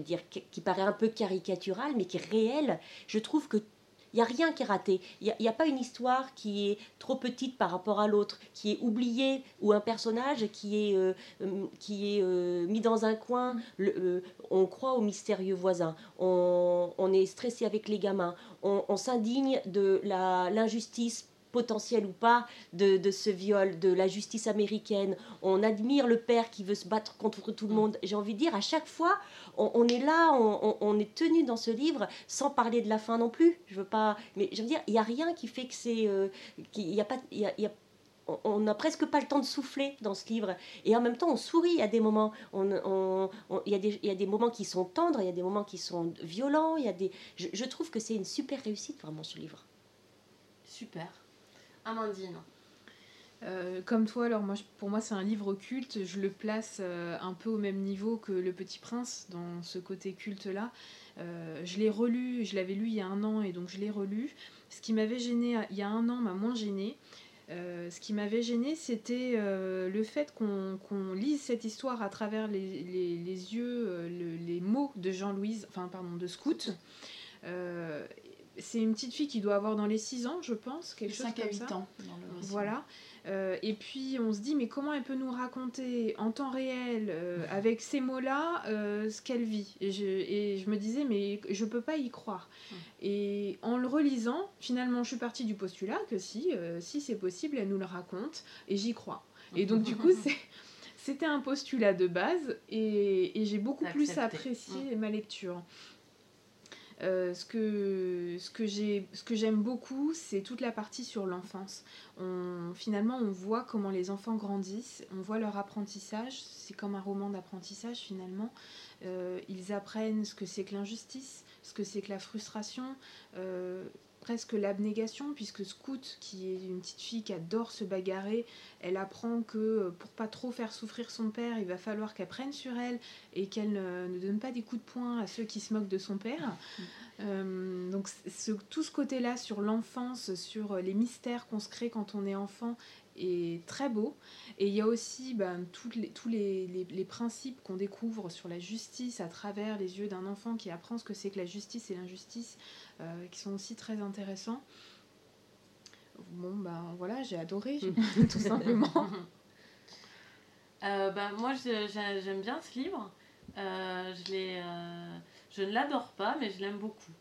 dire, qui paraît un peu caricatural, mais qui est réel, je trouve que il n'y a rien qui est raté. Il n'y a, pas une histoire qui est trop petite par rapport à l'autre, qui est oubliée, ou un personnage qui est, euh, euh, qui est euh, mis dans un coin. Le- euh, on croit au mystérieux voisin. On, on est stressé avec les gamins. On, on s'indigne de l'injustice potentielle ou pas de, de ce viol, de la justice américaine. On admire le père qui veut se battre contre tout le monde. J'ai envie de dire, à chaque fois, on, on est là, on, on- on est tenu dans ce livre, sans parler de la fin non plus. Je veux pas, mais je veux dire, il y a rien qui fait que c'est, euh, qu'il y a pas, il y a- il y a- on- on n'a presque pas le temps de souffler dans ce livre. Et en même temps, on sourit à des moments. On- on- on- Il y, a des- il y a des moments qui sont tendres, il y a des moments qui sont violents. Il y a des, je trouve que c'est une super réussite, vraiment, ce livre. Super. Amandine. Euh, comme toi, alors moi, pour moi, c'est un livre culte. Je le place euh, un peu au même niveau que Le Petit Prince dans ce côté culte-là. Euh, je l'ai relu, je l'avais lu il y a un an et donc je l'ai relu. Ce qui m'avait gêné il y a un an m'a moins gêné. Ce qui m'avait gêné, c'était le fait qu'on lise cette histoire à travers les, yeux, le- les mots de Jean-Louise, enfin pardon, de Scout. C'est une petite fille qui doit avoir dans les 6 ans, je pense, quelque chose 5 à comme 8 ça. ans dans le récit. Voilà. Euh, et puis on se dit, mais comment elle peut nous raconter en temps réel, euh, avec ces mots-là, euh, ce qu'elle vit? Et je, et je me disais, mais je peux pas y croire. Mm. Et en le relisant, finalement, je suis partie du postulat que si, si c'est possible, elle nous le raconte, et j'y crois. Et donc, du coup, c'est. C'était un postulat de base et, et j'ai beaucoup plus apprécié ma lecture. Euh, ce que, j'aime beaucoup, c'est toute la partie sur l'enfance. Finalement, on voit comment les enfants grandissent, on voit leur apprentissage. C'est comme un roman d'apprentissage finalement. Euh, ils apprennent ce que c'est que l'injustice, ce que c'est que la frustration, euh, presque l'abnégation, puisque Scout, qui est une petite fille qui adore se bagarrer, elle apprend que euh, pour pas trop faire souffrir son père, il va falloir qu'elle prenne sur elle et qu'elle ne, ne donne pas des coups de poing à ceux qui se moquent de son père. Euh, donc ce- tout ce côté-là sur l'enfance, sur les mystères qu'on se crée quand on est enfant est très beau. Et il y a aussi ben, toutes les- tous les, les- les principes qu'on découvre sur la justice à travers les yeux d'un enfant qui apprend ce que c'est que la justice et l'injustice, euh, qui sont aussi très intéressants. Bon, ben voilà, j'ai adoré, tout simplement. Euh, bah, moi, j'aime bien ce livre. Euh, je, l'ai, euh, je ne l'adore pas, mais je l'aime beaucoup.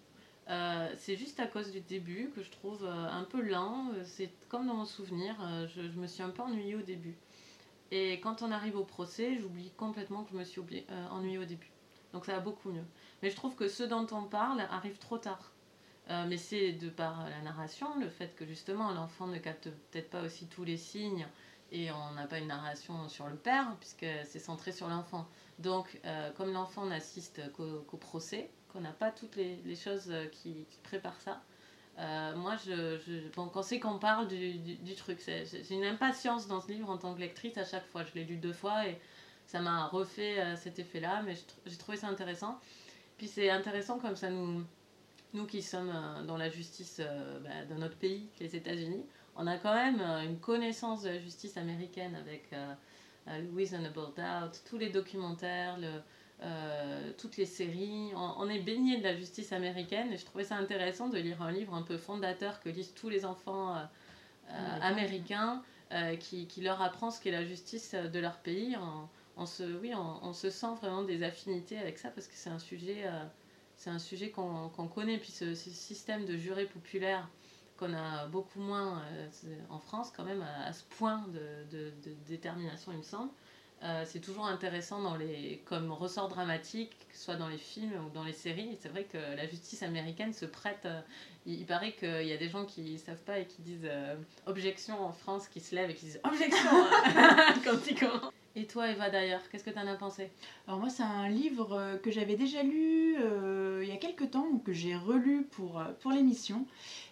Euh, c'est juste à cause du début que je trouve euh, un peu lent. C'est comme dans mon souvenir, euh, je, me suis un peu ennuyée au début. Et quand on arrive au procès, j'oublie complètement que je me suis oublié- euh, ennuyée au début. Donc ça va beaucoup mieux. Mais je trouve que ce dont on parle arrive trop tard. Mais c'est de par la narration, le fait que justement l'enfant ne capte peut-être pas aussi tous les signes et on n'a pas une narration sur le père puisque c'est centré sur l'enfant. Donc comme l'enfant n'assiste qu'au procès, qu'on n'a pas toutes les, choses euh, qui, qui préparent ça, euh, moi je, je, bon, quand c'est qu'on parle du, truc, j'ai une impatience dans ce livre en tant que lectrice à chaque fois. Je l'ai lu deux fois et ça m'a refait euh, cet effet-là, mais j'ai trouvé ça intéressant. Puis c'est intéressant comme ça nous, nous qui sommes dans la justice bah, de notre pays, les États-Unis, on a quand même une connaissance de la justice américaine avec Reasonable Doubt, tous les documentaires, le, euh, toutes les séries. On, on est baigné de la justice américaine et je trouvais ça intéressant de lire un livre un peu fondateur que lisent tous les enfants euh, euh, américains qui, qui leur apprend ce qu'est la justice de leur pays. On, on se, oui, on, on se sent vraiment des affinités avec ça parce que c'est un sujet, c'est un sujet qu'on connaît. Puis ce, ce système de juré populaire qu'on a beaucoup moins en France quand même à, à ce point de, de- de détermination il me semble. Euh, c'est toujours intéressant dans les, comme ressort dramatique, soit dans les films ou dans les séries. C'est vrai que la justice américaine se prête. Il, il paraît qu'il y a des gens qui ne savent pas et qui disent euh, objection en France, qui se lèvent et qui disent objection quand ils commencent. Et toi, Eva, d'ailleurs, qu'est-ce que tu en as pensé? Alors moi, c'est un livre euh, que j'avais déjà lu euh, il y a quelques temps, que j'ai relu pour, pour l'émission.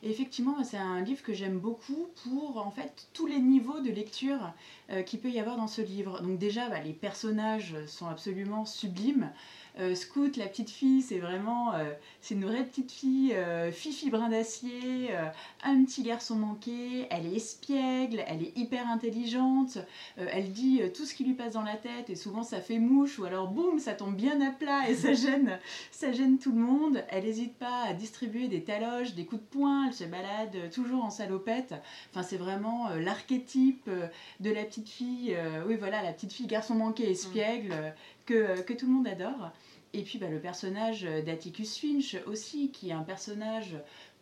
Et effectivement, c'est un livre que j'aime beaucoup pour en fait tous les niveaux de lecture euh, qu'il peut y avoir dans ce livre. Donc déjà, bah, les personnages sont absolument sublimes. Euh, Scout, la petite fille, c'est vraiment, euh, c'est une vraie petite fille, euh, fifi brin d'acier, euh, un petit garçon manqué. Elle est espiègle, elle est hyper intelligente. Elle dit tout ce qui lui passe dans la tête et souvent ça fait mouche ou alors boum ça tombe bien à plat et ça gêne, ça gêne tout le monde. Elle n'hésite pas à distribuer des taloches, des coups de poing, elle se balade toujours en salopette. Enfin c'est vraiment l'archétype de la petite fille, oui voilà la petite fille garçon manqué espiègle euh, que, tout le monde adore. Et puis bah, le personnage d'Atticus Finch aussi qui est un personnage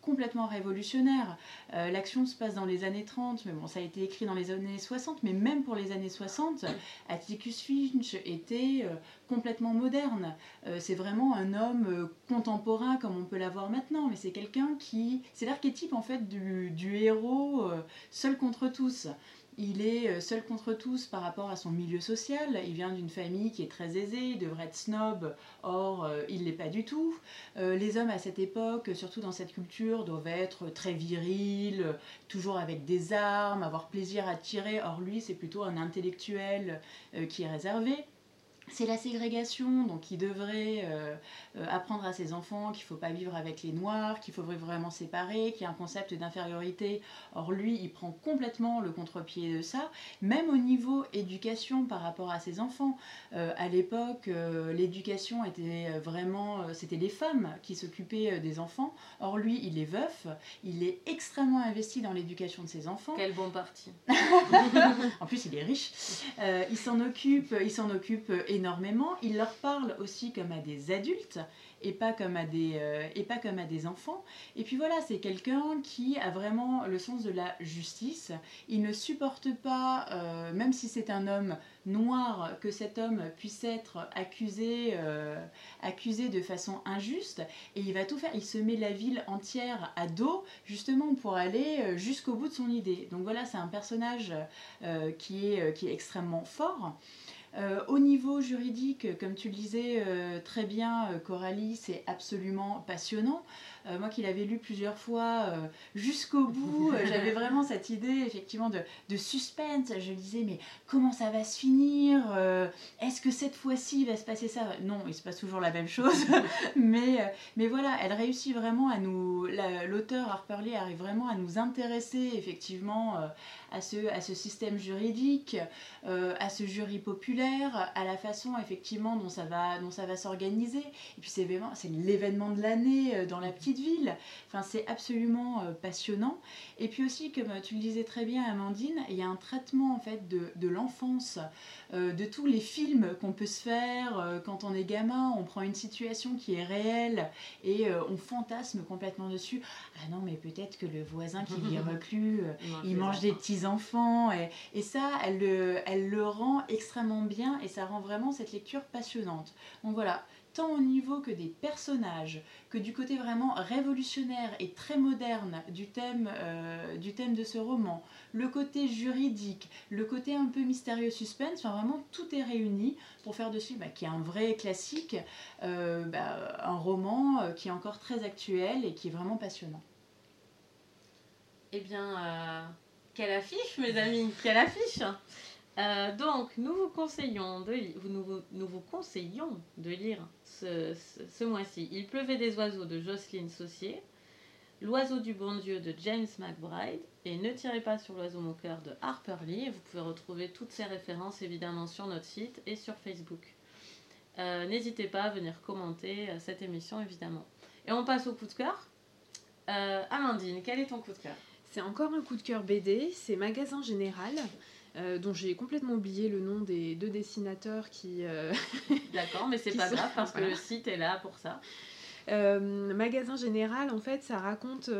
complètement révolutionnaire. Euh, L'action se passe dans les années 30, mais bon, ça a été écrit dans les années 60, mais même pour les années 60, Atticus Finch était euh, complètement moderne. Euh, c'est vraiment un homme contemporain comme on peut l'avoir maintenant, mais c'est quelqu'un qui... C'est l'archétype en fait du, héros seul contre tous. Il est euh, seul contre tous par rapport à son milieu social. Il vient d'une famille qui est très aisée, il devrait être snob, or euh, il l'est pas du tout. Euh, les hommes à cette époque, surtout dans cette culture, doivent être très virils, toujours avec des armes, avoir plaisir à tirer. Or lui, c'est plutôt un intellectuel qui est réservé. C'est la ségrégation, donc il devrait euh, euh, apprendre à ses enfants qu'il ne faut pas vivre avec les noirs, qu'il faudrait vraiment séparer, qu'il y a un concept d'infériorité. Or lui, il prend complètement le contre-pied de ça, même au niveau éducation par rapport à ses enfants. Euh, à l'époque, euh, l'éducation était vraiment, c'était les femmes qui s'occupaient des enfants. Or lui, il est veuf, il est extrêmement investi dans l'éducation de ses enfants. Quel bon parti. En plus, il est riche. Il s'en occupe, il s'en occupe Il leur parle aussi comme à des adultes et pas comme à des euh, et pas comme à des enfants. Et puis voilà, c'est quelqu'un qui a vraiment le sens de la justice. Il ne supporte pas, euh, même si c'est un homme noir, que cet homme puisse être accusé, euh, accusé de façon injuste. Et il va tout faire. Il se met la ville entière à dos, justement pour aller jusqu'au bout de son idée. Donc voilà, c'est un personnage qui, est, qui est extrêmement fort. Euh, au niveau juridique, comme tu le disais euh, très bien, euh, Coralie, c'est absolument passionnant. Euh, moi qui l'avais lu plusieurs fois euh, jusqu'au bout, euh, j'avais vraiment cette idée effectivement de, de suspense. Je disais mais comment ça va se finir Est-ce que cette fois-ci il va se passer ça? Non, il se passe toujours la même chose. mais, mais voilà, elle réussit vraiment à nous... la- L'auteur Harper Lee arrive vraiment à nous intéresser effectivement à, ce, à ce système juridique, à ce jury populaire à la façon effectivement dont ça va, dont ça va s'organiser. Et puis c'est l'événement de l'année dans la petite ville. Enfin, c'est absolument euh, passionnant. Et puis aussi, comme tu le disais très bien, Amandine, il y a un traitement en fait de, de l'enfance, euh, de tous les films qu'on peut se faire euh, quand on est gamin. On prend une situation qui est réelle et euh, on fantasme complètement dessus. Ah non, mais peut-être que le voisin qui vit reclus, euh, il mange des petits enfants et, et ça elle le, elle le rend extrêmement bien et ça rend vraiment cette lecture passionnante donc voilà tant au niveau que des personnages que du côté vraiment révolutionnaire et très moderne du thème, euh, du thème de ce roman. Le côté juridique le côté un peu mystérieux suspense enfin vraiment tout est réuni pour faire dessus bah, qui est un vrai classique euh, bah, un roman euh, qui est encore très actuel et qui est vraiment passionnant. Eh bien, quelle affiche, mes amis, quelle affiche Euh, Donc, nous vous conseillons de, nous, vous- conseillons de lire ce, ce- mois-ci Il pleuvait des oiseaux de Jocelyne Saucier, L'oiseau du bon Dieu de James McBride et Ne tirez pas sur l'oiseau moqueur de Harper Lee. Vous pouvez retrouver toutes ces références évidemment sur notre site et sur Facebook. Euh, N'hésitez pas à venir commenter euh, cette émission évidemment. Et on passe au coup de cœur. Amandine, quel est ton coup de cœur? C'est encore un coup de cœur BD, c'est Magasin Général, euh, dont j'ai complètement oublié le nom des deux dessinateurs qui... euh, D'accord, mais c'est pas sont- grave parce que le site est là pour ça. Euh, Magasin Général, en fait, ça raconte,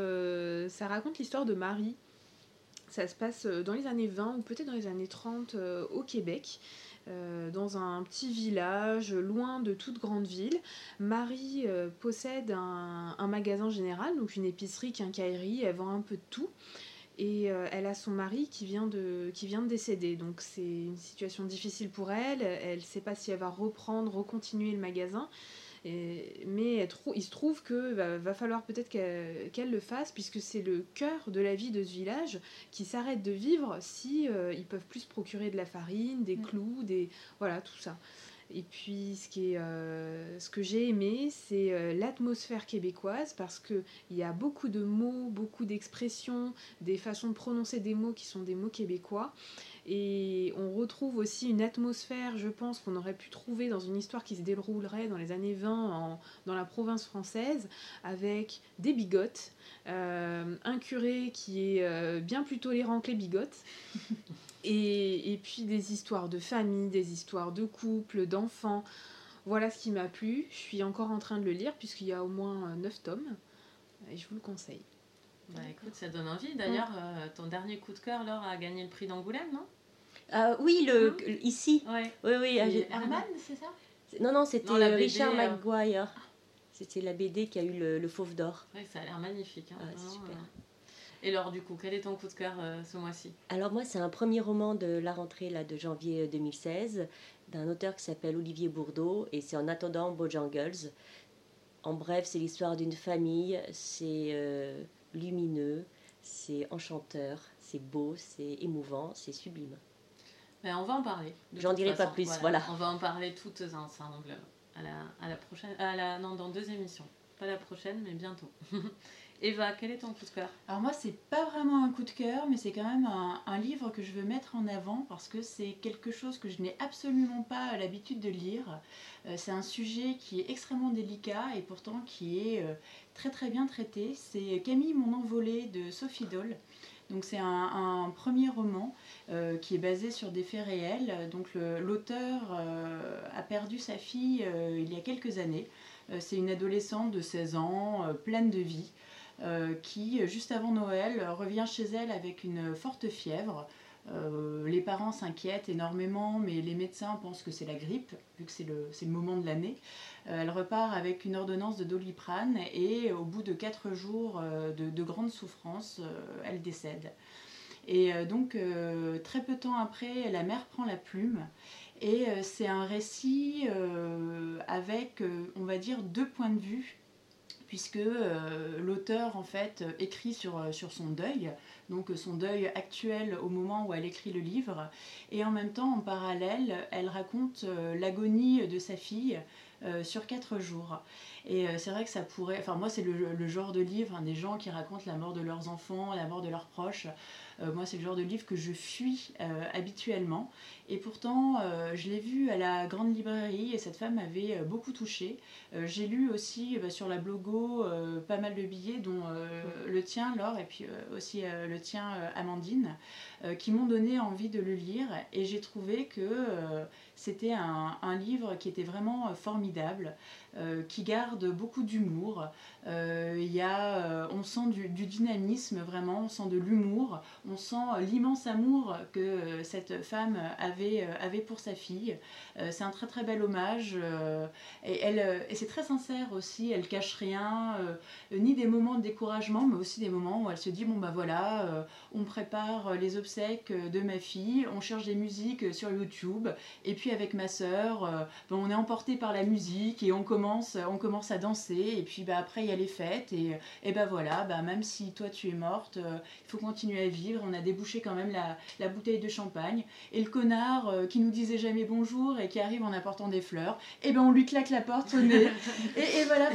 ça raconte l'histoire de Marie. Ça se passe dans les années 20 ou peut-être dans les années 30 euh, au Québec. euh, dans un petit village loin de toute grande ville. Marie euh, possède un, un magasin général, donc une épicerie, quincaillerie, elle vend un peu de tout. Et euh, elle a son mari qui vient de, qui vient de décéder. Donc c'est une situation difficile pour elle. Elle ne sait pas si elle va reprendre, recontinuer le magasin. Et- mais elle trou- il se trouve que va, va falloir peut-être qu'elle le fasse puisque c'est le cœur de la vie de ce village qui s'arrête de vivre si euh, ils peuvent plus se procurer de la farine, des Mm. clous, des voilà tout ça. Et puis ce qui est, euh, ce que j'ai aimé, c'est euh, l'atmosphère québécoise parce que il y a beaucoup de mots, beaucoup d'expressions, des façons de prononcer des mots qui sont des mots québécois. Et on retrouve aussi une atmosphère, je pense, qu'on aurait pu trouver dans une histoire qui se déroulerait dans les années 20 en- dans la province française, avec des bigotes, euh, un curé qui est bien plus tolérant que les bigotes, et, et puis des histoires de famille, des histoires de couple, d'enfants. Voilà ce qui m'a plu. Je suis encore en train de le lire, puisqu'il y a au moins 9 tomes, et je vous le conseille. Bah écoute, ça donne envie. D'ailleurs, euh, ton dernier coup de cœur, Laure, a gagné le prix d'Angoulême, non? Ah, oui, le, Hein? ici. Ouais. Oui, oui. ah, Herman, c'est ça? Non, non, c'était euh, BD, Richard euh. Maguire. C'était la BD qui a eu le, le Fauve d'Or. Ouais, ça a l'air magnifique. hein, Ah, c'est vraiment, super. Euh. Et Laure, du coup, quel est ton coup de cœur euh, ce mois-ci? Alors moi, c'est un premier roman de la rentrée là, de janvier euh, 2016 d'un auteur qui s'appelle Olivier Bourdeau et c'est En attendant Bojangles. En bref, c'est l'histoire d'une famille, c'est euh, lumineux, c'est enchanteur, c'est beau, c'est émouvant, c'est sublime. Ben, On va en parler. J'en dirai pas plus, voilà. On va en parler toutes ensemble à la, à la prochaine. À la, non, dans deux émissions. Pas la prochaine, mais bientôt. Eva, quel est ton coup de cœur? Alors moi, c'est pas vraiment un coup de cœur, mais c'est quand même un, livre que je veux mettre en avant parce que c'est quelque chose que je n'ai absolument pas l'habitude de lire. Euh, c'est un sujet qui est extrêmement délicat et pourtant qui est euh, très très bien traité. C'est Camille mon envolée de Sophie Dole. Donc c'est un, premier roman euh, qui est basé sur des faits réels. Donc l'auteur a perdu sa fille il y a quelques années. C'est une adolescente de 16 ans, pleine de vie qui, juste avant Noël, revient chez elle avec une forte fièvre. Euh, les parents s'inquiètent énormément, mais les médecins pensent que c'est la grippe, vu que c'est le, moment de l'année. Euh, elle repart avec une ordonnance de doliprane et au bout de quatre jours euh, de, de grandes souffrances, euh, elle décède. Et euh, donc, euh, très peu de temps après, la mère prend la plume. Et euh, c'est un récit euh, avec, euh, on va dire, deux points de vue puisque euh, l'auteur en fait euh, écrit sur, euh, sur son deuil, donc son deuil actuel au moment où elle écrit le livre, et en même temps en parallèle elle raconte l'agonie de sa fille sur quatre jours. Et c'est vrai que ça pourrait. Enfin, moi, c'est le, genre de livre, hein, des gens qui racontent la mort de leurs enfants, la mort de leurs proches. Euh, moi, c'est le genre de livre que je fuis euh, habituellement. Et pourtant, euh, je l'ai vu à la grande librairie et cette femme m'avait beaucoup touchée. J'ai lu aussi bah, sur la blogo pas mal de billets, dont le tien, Laure, et puis aussi le tien, Amandine, qui m'ont donné envie de le lire. Et j'ai trouvé que c'était un, livre qui était vraiment formidable, qui garde beaucoup d'humour. Il on sent du, dynamisme vraiment, on sent de l'humour, on sent l'immense amour que euh, cette femme avait, euh, avait pour sa fille. Euh, c'est un très très bel hommage et, elle, et c'est très sincère aussi, elle cache rien, ni des moments de découragement, mais aussi des moments où elle se dit bon bah voilà, on prépare les obsèques de ma fille, on cherche des musiques sur YouTube, et puis avec ma sœur, on est emporté par la musique et on commence, on commence à danser, et puis bah, après il y a les fêtes, et, et bah voilà, bah, même si toi tu es morte, il faut continuer à vivre, on a débouché quand même la, bouteille de champagne. Et le connard euh, qui nous disait jamais bonjour et qui arrive en apportant des fleurs, et ben on lui claque la porte au nez. et, voilà,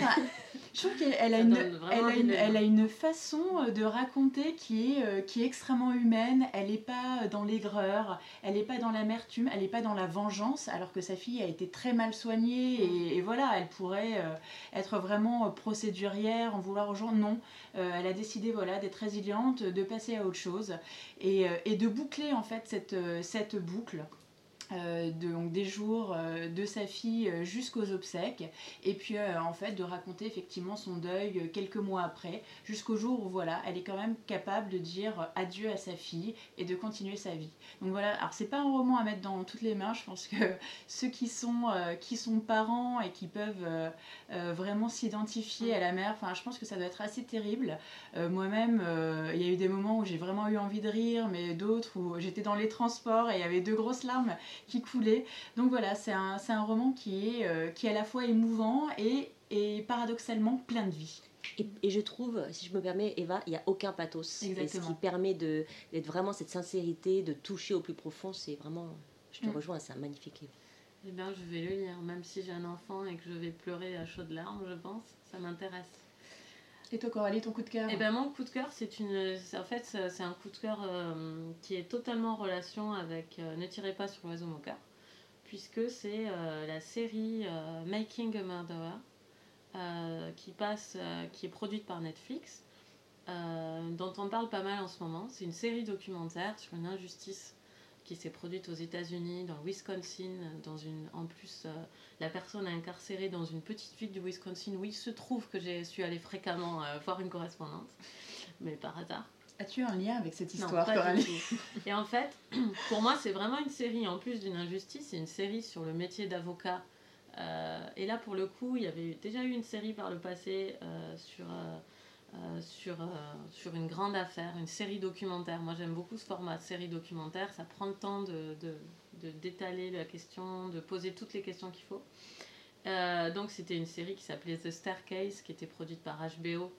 je trouve qu'elle a, une, elle a, une, façon euh, de raconter qui est, euh, qui est extrêmement humaine. Elle n'est pas dans l'aigreur, elle n'est pas dans l'amertume, elle n'est pas dans la vengeance, alors que sa fille a été très mal soignée. Et, voilà, elle pourrait être vraiment procédurière, en vouloir aux gens. Non, elle a décidé voilà, d'être résiliente, de passer à autre chose et, et de boucler en fait cette, cette boucle. Euh, donc des jours euh, de sa fille euh, jusqu'aux obsèques. Et puis en fait de raconter effectivement son deuil quelques mois après jusqu'au jour où voilà elle est quand même capable de dire adieu à sa fille et de continuer sa vie. Donc voilà alors c'est pas un roman à mettre dans toutes les mains je pense que ceux qui sont qui sont parents et qui peuvent vraiment s'identifier à la mère enfin je pense que ça doit être assez terrible. Moi-même il y a eu des moments où j'ai vraiment eu envie de rire mais d'autres où j'étais dans les transports et il y avait deux grosses larmes qui coulait. Donc voilà, c'est un, un, roman qui est, euh, qui est à la fois émouvant et, et paradoxalement plein de vie. Et, je trouve, si je me permets, Eva, il n'y a aucun pathos. Et ce qui permet d'être vraiment cette sincérité, de toucher au plus profond, c'est vraiment. Je te mm. rejoins, c'est un magnifique livre. Eh bien, je vais le lire, même si j'ai un enfant et que je vais pleurer à chaudes larmes, je pense. Ça m'intéresse. Et toi, Coralie, ton coup de cœur Eh ben, mon coup de cœur, c'est une. En fait, c'est un coup de cœur euh, qui est totalement en relation avec euh, Ne tirez pas sur l'oiseau moqueur, puisque c'est euh, la série Making a Murderer, qui passe, qui est produite par Netflix, dont on parle pas mal en ce moment. C'est une série documentaire sur une injustice qui s'est produite aux États-Unis, dans le Wisconsin, dans une, en plus, euh, la personne est incarcérée dans une petite ville du Wisconsin où il se trouve que j'ai su aller fréquemment euh, voir une correspondante, mais par hasard. As-tu un lien avec cette histoire, Et en fait, pour moi, c'est vraiment une série, en plus d'une injustice, c'est une série sur le métier d'avocat. Euh, et là, pour le coup, il y avait déjà eu une série par le passé sur euh, sur, euh, sur une grande affaire, une série documentaire. Moi j'aime beaucoup ce format de série documentaire, ça prend le temps de, d'étaler la question, de poser toutes les questions qu'il faut. Euh, donc c'était une série qui s'appelait The Staircase, qui était produite par HBO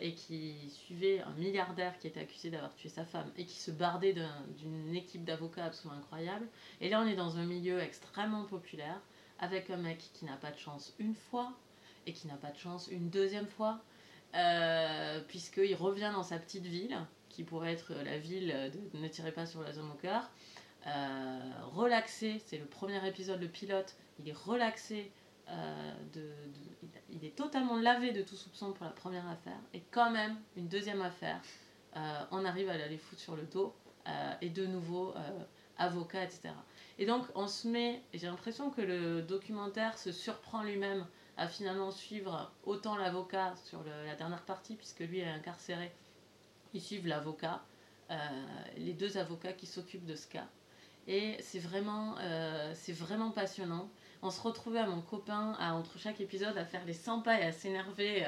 et qui suivait un milliardaire qui était accusé d'avoir tué sa femme et qui se bardait d'une équipe d'avocats absolument incroyable. Et là on est dans un milieu extrêmement populaire avec un mec qui n'a pas de chance une fois et qui n'a pas de chance une deuxième fois euh, puisqu'il revient dans sa petite ville, qui pourrait être la ville de Ne tirez pas sur la zone au cœur. Euh, relaxé, c'est le premier épisode, le pilote, il est relaxé, euh, de, il est totalement lavé de tout soupçon pour la première affaire, et quand même, une deuxième affaire, on arrive à aller foutre sur le dos, et de nouveau, avocat, etc. Et donc, on se met, j'ai l'impression que le documentaire se surprend lui-même à finalement suivre autant l'avocat sur la dernière partie, puisque lui est incarcéré. Ils suivent l'avocat, euh, les deux avocats qui s'occupent de ce cas. Et c'est vraiment, euh, c'est vraiment passionnant. On se retrouvait à mon copain, à, entre chaque épisode, à faire les 100 pas et à s'énerver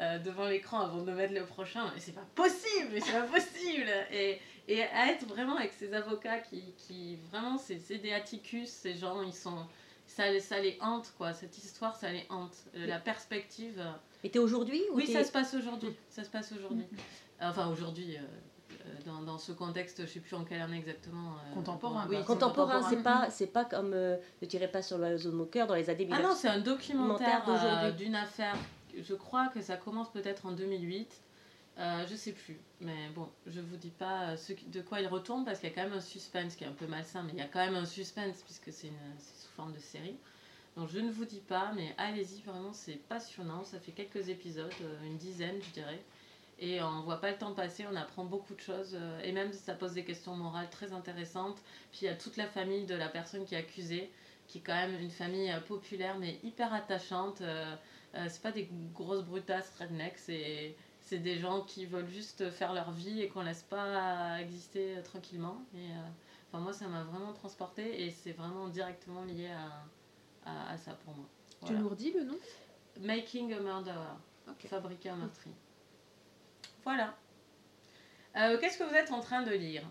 euh, devant l'écran avant de mettre le prochain. Et c'est pas possible, c'est pas possible et, à être vraiment avec ces avocats qui, vraiment, c'est des atticus, ces gens, ils sont ça, les hante, quoi. Cette histoire, ça les hante. Euh, la perspective. Et t'es aujourd'hui Oui, ça se passe aujourd'hui. Ça se passe aujourd'hui. Enfin, aujourd'hui, euh, dans, dans ce contexte, je sais plus en quelle année exactement. euh, Contemporain, Oui, quoi. Contemporain, c'est contemporain. pas, c'est pas comme euh, Ne tirez pas sur l'oiseau de mon cœur dans les années Ah 1900. non, c'est un documentaire euh, d'une affaire. Je crois que ça commence peut-être en 2008. Euh, je sais plus. Mais bon, je vous dis pas euh, de quoi il retourne parce qu'il y a quand même un suspense qui est un peu malsain, mais il y a quand même un suspense puisque c'est sous forme de série. Donc je ne vous dis pas, mais allez-y, vraiment, c'est passionnant. Ça fait quelques épisodes, euh, une dizaine, je dirais. Et on voit pas le temps passer, on apprend beaucoup de choses. euh, et même ça pose des questions morales très intéressantes. Puis il y a toute la famille de la personne qui est accusée qui est quand même une famille populaire mais hyper attachante. C'est pas des grosses brutasses rednecks, c'est c'est des gens qui veulent juste faire leur vie et qu'on laisse pas exister euh, tranquillement. Et, euh, enfin, moi, ça m'a vraiment transporté et c'est vraiment directement lié à, à, à ça pour moi. Tu nous redis le nom? Making a Murderer, fabriquer un meurtrier. Voilà. Euh, Qu'est-ce que vous êtes en train de lire?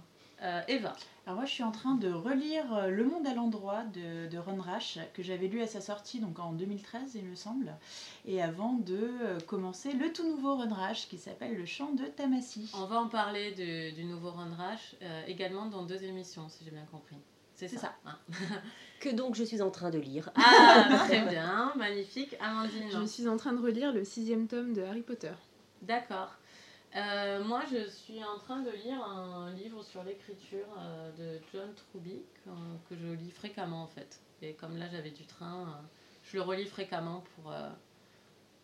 Euh, Eva. Alors moi je suis en train de relire euh, Le Monde à l'endroit de, de Ron Rash que j'avais lu à sa sortie donc en 2013 il me semble et avant de euh, commencer le tout nouveau Ron Rash qui s'appelle Le Chant de Tamassi. On va en parler du, du nouveau Run Rash euh, également dans deux émissions, si j'ai bien compris. C'est C'est ça. ça. hein. Que donc je suis en train de lire. Ah, très bien, magnifique. Amandine. Je suis en train de relire le sixième tome de Harry Potter. D'accord. Euh, moi, je suis en train de lire un livre sur l'écriture euh, de John Truby que, que je lis fréquemment en fait. Et comme là, j'avais du train, euh, je le relis fréquemment pour,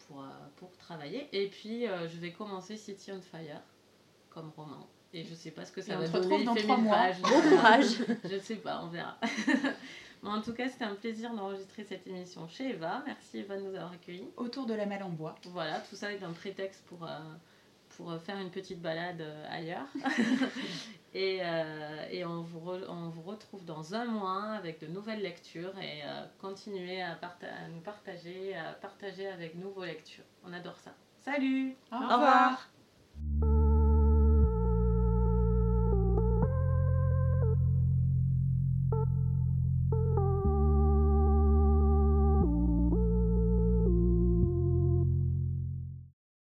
pour, pour travailler. Et puis, je vais commencer City on Fire comme roman. Et je sais pas ce que ça Et on va se donner. dans fait trois 1000 mois. pages. Bon courage Je sais pas, on verra. Mais en tout cas, c'était un plaisir d'enregistrer cette émission chez Eva. Merci Eva de nous avoir accueillis. Autour de la malle en bois. Voilà, tout ça est un prétexte pour, pour euh, faire une petite balade euh, ailleurs. et euh, et on, vous re- on vous retrouve dans un mois avec de nouvelles lectures et euh, continuez à, parta- à nous partager, à partager avec nous vos lectures. On adore ça. Salut Au Au revoir